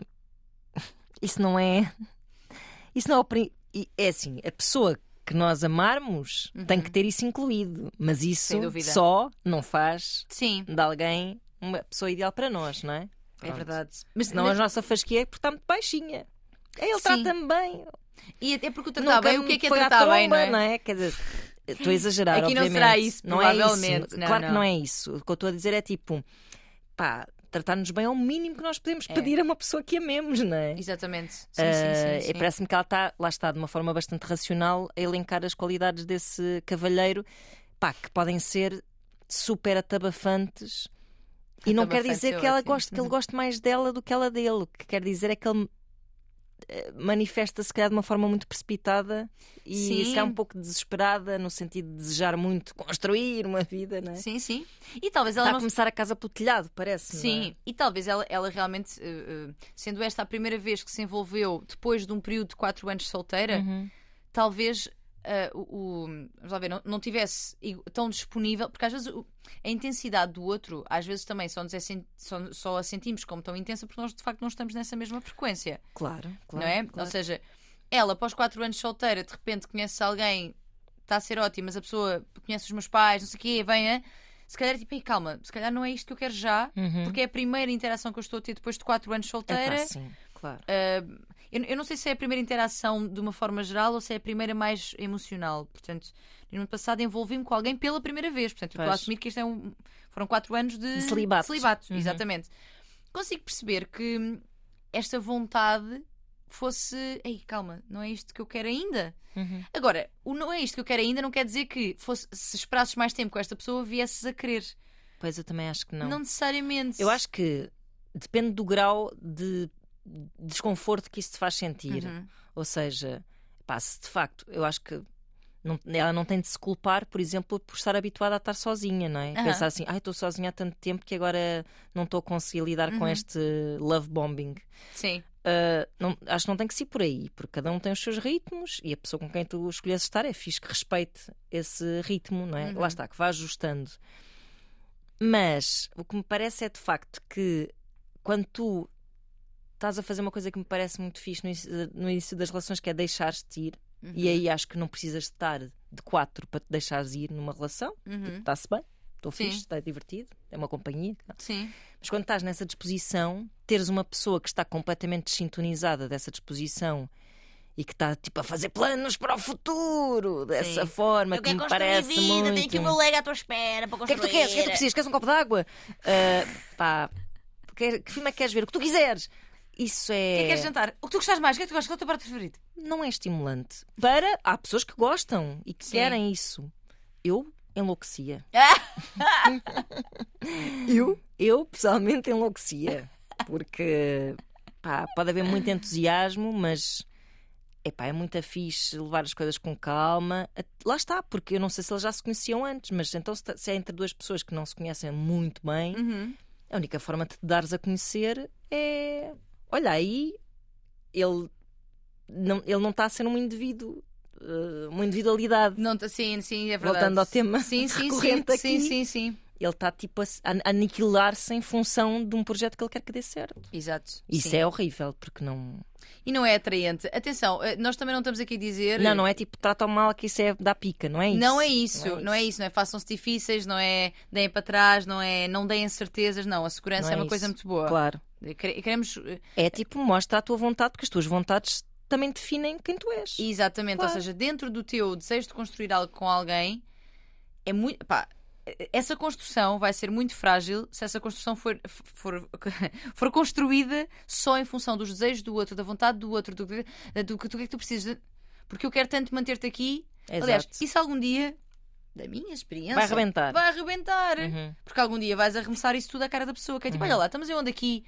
isso não é. Isso não é o. e É assim, a pessoa que nós amarmos tem que ter isso incluído, mas isso Uhum. Só não faz Sim, de alguém uma pessoa ideal para nós, não é? é Pronto. verdade. Mas, Senão mas- a nossa fasquia é porque está muito baixinha. Ele Sim. trata-me bem. E até porque o tratar bem, o que é que é tratar bem, tromba, não é? Quer dizer, estou a exagerar, Aqui não obviamente. será isso, não é provavelmente. isso. Não, claro não. que não é isso. O que eu estou a dizer é tipo, pá, tratar-nos bem é o mínimo que nós podemos É. pedir a uma pessoa que amemos, não é? Exatamente. Sim, Ah, sim, sim. e sim. Parece-me que ela está, lá está, de uma forma bastante racional, a elencar as qualidades desse cavalheiro, pá, que podem ser super atabafantes. E não quer Atabafantes dizer é que, ela goste, que ele goste mais dela do que ela dele. O que quer dizer é que ele eh, manifesta se calhar de uma forma muito precipitada e Sim. se calhar um pouco desesperada, no sentido de desejar muito construir uma vida, não é? Sim, sim. E talvez ela Está a não começar a casa pelo telhado, parece. Sim, e talvez ela, ela realmente, eh, eh, sendo esta a primeira vez que se envolveu depois de um período de 4 anos solteira, Uhum. talvez eh, o, vamos lá ver, não, não tivesse tão disponível, porque às vezes a intensidade do outro, às vezes também só, nos é só, só a sentimos como tão intensa porque nós de facto não estamos nessa mesma frequência, Claro, claro. não é? claro. Ou seja, ela após 4 anos solteira, de repente conhece alguém, está a ser ótimo, mas a pessoa conhece os meus pais, não sei o quê, vem a. Se calhar, tipo, "Ei, calma, se calhar não é isto que eu quero já, Uhum. porque é a primeira interação que eu estou a ter depois de 4 anos solteira. Epá, sim, claro. Uh, eu, eu não sei se é a primeira interação de uma forma geral ou se é a primeira mais emocional. Portanto, no ano passado envolvi-me com alguém pela primeira vez. Portanto, eu estou a assumir que isto é um, foram 4 anos de, De celibato. Uhum. Exatamente. Consigo perceber que esta vontade fosse. Ei, calma, não é isto que eu quero ainda. Uhum. Agora, o não é isto que eu quero ainda não quer dizer que fosse, se esperasses mais tempo com esta pessoa, viesses a querer. Pois eu também acho que não. Não, necessariamente. Eu acho que depende do grau de desconforto que isso te faz sentir. Uhum. Ou seja, pá, se de facto, eu acho que não- ela não tem de se culpar, por exemplo, por estar habituada a estar sozinha, não é? Aham. Pensar assim, ai, estou sozinha há tanto tempo que agora não estou a conseguir lidar com Uhum. este love bombing. Sim. Uh, não- acho que não tem que ser por aí, porque cada um tem os seus ritmos e a pessoa com quem tu escolhes estar é fixe que respeite esse ritmo, não é? Uhum. Lá está, que vá ajustando. Mas o que me parece é de facto que quando tu estás a fazer uma coisa que me parece muito fixe no início, no início das relações, que é deixar-te ir, Uhum. e aí acho que não precisas de estar de quatro para te deixares ir numa relação, Uhum. está-se bem, estou fixe, está divertido, é uma companhia. Sim. Mas quando estás nessa disposição, teres uma pessoa que está completamente desintonizada dessa disposição e que está tipo a fazer planos para o futuro dessa Sim. forma Eu que me construir parece vida, muito. tenho aqui o meu leg à tua espera para O que é construir. que tu queres? O que é que tu precisas? Queres um copo de água? Ah, pá, quer- que filme é que queres ver? O que tu quiseres. Isso O que é que é. queres jantar? O que tu gostas mais? O que é que tu gostas? Qual é o teu prato preferido? não é estimulante. Para. Há pessoas que gostam e que Sim. querem isso. Eu enlouquecia. eu? Eu pessoalmente enlouquecia. Porque pá, pode haver muito entusiasmo, mas epá, é muito fixe levar as coisas com calma. Lá está, porque eu não sei se eles já se conheciam antes, mas então se é entre duas pessoas que não se conhecem muito bem, Uhum. a única forma de te dares a conhecer é. Olha, aí ele não, ele não está a ser um indivíduo, eh, uma individualidade. Não, tá- sim, sim, é verdade. Voltando ao tema sim, sim, recorrente sim, sim, aqui. sim, sim. Ele está tipo a, se- a aniquilar-se em função de um projeto que ele quer que dê certo. Exato. Isso sim. é horrível, porque não. E não é atraente. Atenção, eh, nós também não estamos aqui a dizer. Não, não é tipo, tratam mal que isso é da pica, não é isso? Não é isso, não é isso, não é, façam-se difíceis, não é deem para trás, não é não deem certezas, não. A segurança Não é, é uma isso. coisa muito boa. Claro. Quere- Queremos. eh, É tipo, mostra a tua vontade, porque as tuas vontades também definem quem tu és. Exatamente, Claro. ou seja, dentro do teu desejo de construir algo com alguém, é muito. Pá, essa construção vai ser muito frágil se essa construção for, for, for construída só em função dos desejos do outro, da vontade do outro, do, do, do do que é que tu precisas. Porque eu quero tanto manter-te aqui. Aliás, Exato. isso algum dia, da minha experiência, Vai arrebentar. vai arrebentar. Uhum. Porque algum dia vais arremessar isso tudo à cara da pessoa, que é tipo, olha lá, estamos eu ando aqui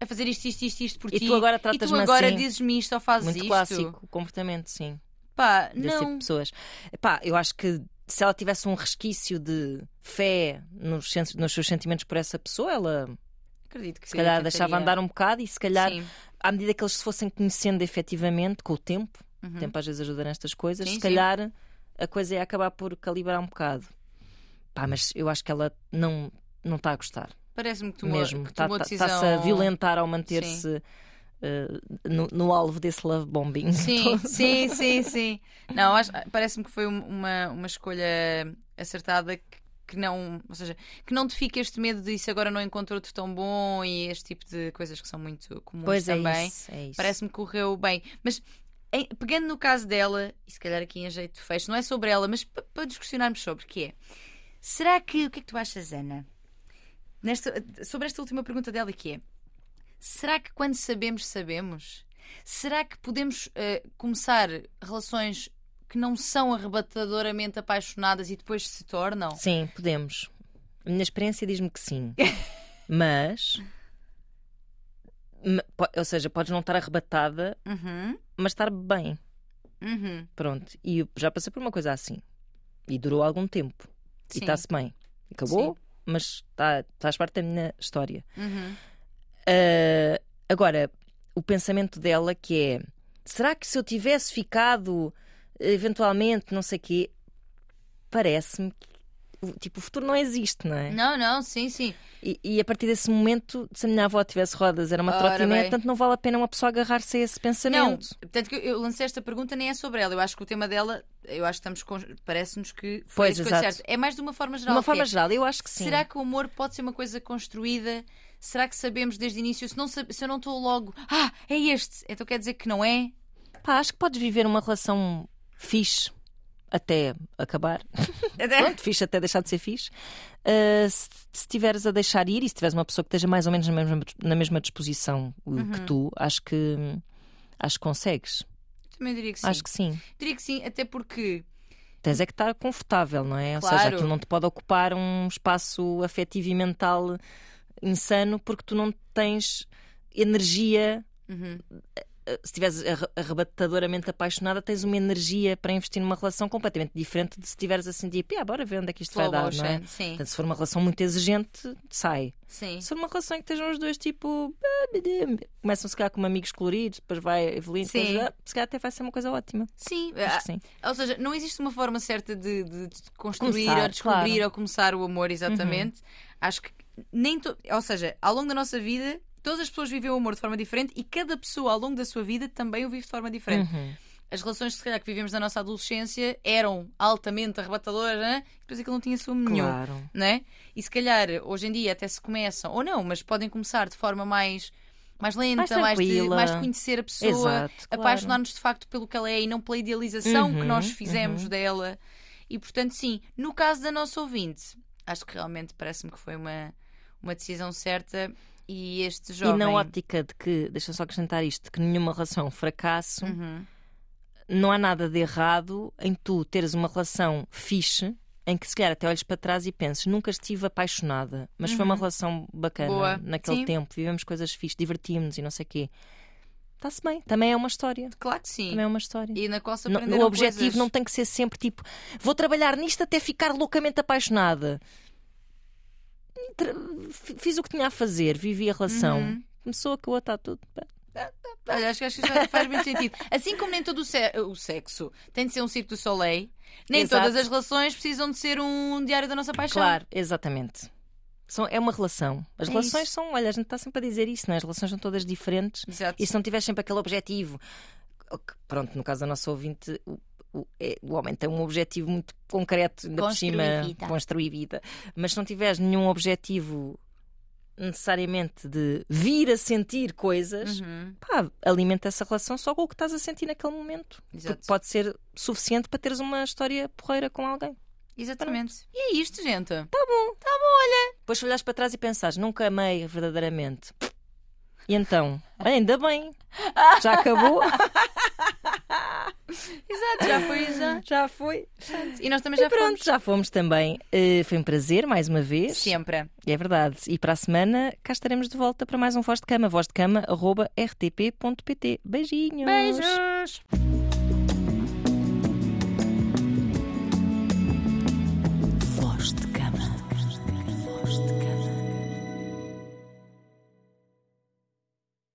a fazer isto, isto, isto, isto por E ti. tu agora e tu agora assim. dizes-me isto ou fazes Muito isto. clássico o comportamento, sim. Pá, desse tipo não. de pessoas. Epá, eu acho que se ela tivesse um resquício de fé nos, nos seus sentimentos por essa pessoa, ela Acredito que se calhar deixava andar um bocado e se calhar, Sim. à medida que eles se fossem conhecendo efetivamente, com o tempo, Uhum. o tempo às vezes ajuda nestas coisas, Sim, se sim. calhar a coisa ia acabar por calibrar um bocado. Pá, mas eu acho que ela não não está a gostar. Parece-me que tomou, mesmo. que tomou a Está-se decisão. a violentar ao manter-se eh, no, no alvo desse love bombing. Sim, todo. sim, sim, sim. Não, parece-me que foi um- uma, uma escolha acertada que, que não, ou seja, que não te fica este medo de isso agora não encontro outro tão bom e este tipo de coisas que são muito comuns Pois é também. isso, é isso. Parece-me que correu bem. Mas em- pegando no caso dela, e se calhar aqui em jeito de fecho, não é sobre ela, mas pa- para discussionarmos sobre, que é será que o que é que tu achas, Ana? Nesta, sobre esta última pergunta dela que é será que quando sabemos, sabemos? Será que podemos eh, começar relações que não são arrebatadoramente apaixonadas e depois se tornam? Sim, podemos. A minha experiência diz-me que sim. Mas. Ou seja, podes não estar arrebatada, Uhum, mas estar bem. uhum. Pronto. E já passei por uma coisa assim. E durou algum tempo. Sim. E está-se bem. Acabou, mas está, faz parte da minha história. Uhum. Ah, agora, o pensamento dela que é: será que se eu tivesse ficado eventualmente, não sei o quê, parece-me tipo, o futuro não existe, não é? Não, não, sim, sim. E, e a partir desse momento, se a minha avó tivesse rodas, era uma Ora trotinete, portanto não vale a pena uma pessoa agarrar-se a esse Não, pensamento. portanto que eu- lancei esta pergunta nem é sobre ela. Eu acho que o tema dela, eu acho que estamos parece-nos que foi Pois, exato. certa. É mais de uma forma De geral. uma que forma é, geral, eu acho que sim. Será que o amor pode ser uma coisa construída? Será que sabemos desde o início? Se, não, se eu não estou logo, ah, é este, então quer dizer que não é? Pá, acho que podes viver uma relação fixe até acabar. Pronto, fixe até deixar de ser fixe. Uh, se se estiveres a deixar ir e se tiveres uma pessoa que esteja mais ou menos na mesma, na mesma disposição uh, Uhum. que tu, acho que acho que consegues. Também diria que sim. Acho que sim. Diria que sim, até porque Tens é que estar confortável, não é? Ou seja, Claro. aquilo não te pode ocupar um espaço afetivo e mental insano porque tu não tens energia. Uhum. Se estiveres arre- arrebatadoramente apaixonada, tens uma energia para investir numa relação completamente diferente de se estiveres a sentir, pá, bora ver onde é que isto vai dar, não é? sim. Portanto, se for uma relação muito exigente, sai. sim. Se for uma relação em que estejam os dois tipo. Começam se calhar como amigos coloridos, depois vai evoluindo, Sim. depois, ah, se calhar até vai ser uma coisa ótima. Sim, Acho que sim. Ou seja, não existe uma forma certa de, de- construir Começar, ou descobrir claro. Uhum. ou começar o amor, exatamente. Acho que nem. To... Ou seja, ao longo da nossa vida, todas as pessoas vivem o amor de forma diferente e cada pessoa ao longo da sua vida também o vive de forma diferente. Uhum. As relações, se calhar, que vivemos na nossa adolescência eram altamente arrebatadoras, né? depois aquilo não tinha sumo nenhum. Claro. Né? E se calhar hoje em dia até se começam, ou não, mas podem começar de forma mais mais lenta, Mais mais, de, mais de conhecer a pessoa, claro. apaixonar-nos de facto pelo que ela é e não pela idealização que Uhum, nós fizemos dela. E portanto, sim, no caso da nossa ouvinte, acho que realmente parece-me que foi uma, uma decisão certa. E este jovem. E na ótica de que, deixa só acrescentar isto, que nenhuma relação é fracasso, Uhum. não há nada de errado em tu teres uma relação fixe, em que se calhar até olhes para trás e penses, nunca estive apaixonada, mas foi uma relação bacana Uhum. Boa. naquele Sim. tempo, vivemos coisas fixes, divertimos-nos e não sei o quê. Está-se bem, também é uma história. Claro que sim. Também é uma história. E na qual se o objetivo coisas. não tem que ser sempre tipo, vou trabalhar nisto até ficar loucamente apaixonada. Fiz o que tinha a fazer, vivi a relação. Uhum. Começou, acabou, está tudo. Olha, acho que acho que isso faz- muito sentido. Assim como nem todo o, se- o sexo tem de ser um circo do soleil, nem Exato. todas as relações precisam de ser um diário da nossa paixão. Claro, exatamente. São, é uma relação. As É relações isso. são, olha, a gente está sempre a dizer isso, não é? As relações são todas diferentes. Exato. E se não tiveres sempre aquele objetivo, pronto, no caso da nossa ouvinte, o, é- o homem tem um objetivo muito concreto, ainda por Construir cima, vida. construir vida. Mas se não tiveres nenhum objetivo necessariamente de vir a sentir coisas, Uhum. pá, alimenta essa relação só com o que estás a sentir naquele momento. Exato. Porque pode ser suficiente para teres uma história porreira com alguém. Exatamente. E é isto, gente. Depois se olhares para trás e pensares, nunca amei verdadeiramente. E então, olha, ainda bem, já acabou, Exato, já foi, já. já foi. E nós também já E pronto, fomos. já fomos também. Eh, foi um prazer, mais uma vez. Sempre. É verdade. E para a semana cá estaremos de volta para mais um Voz de Cama. Voz de Cama, arroba rtp.pt. Beijinhos. Beijos.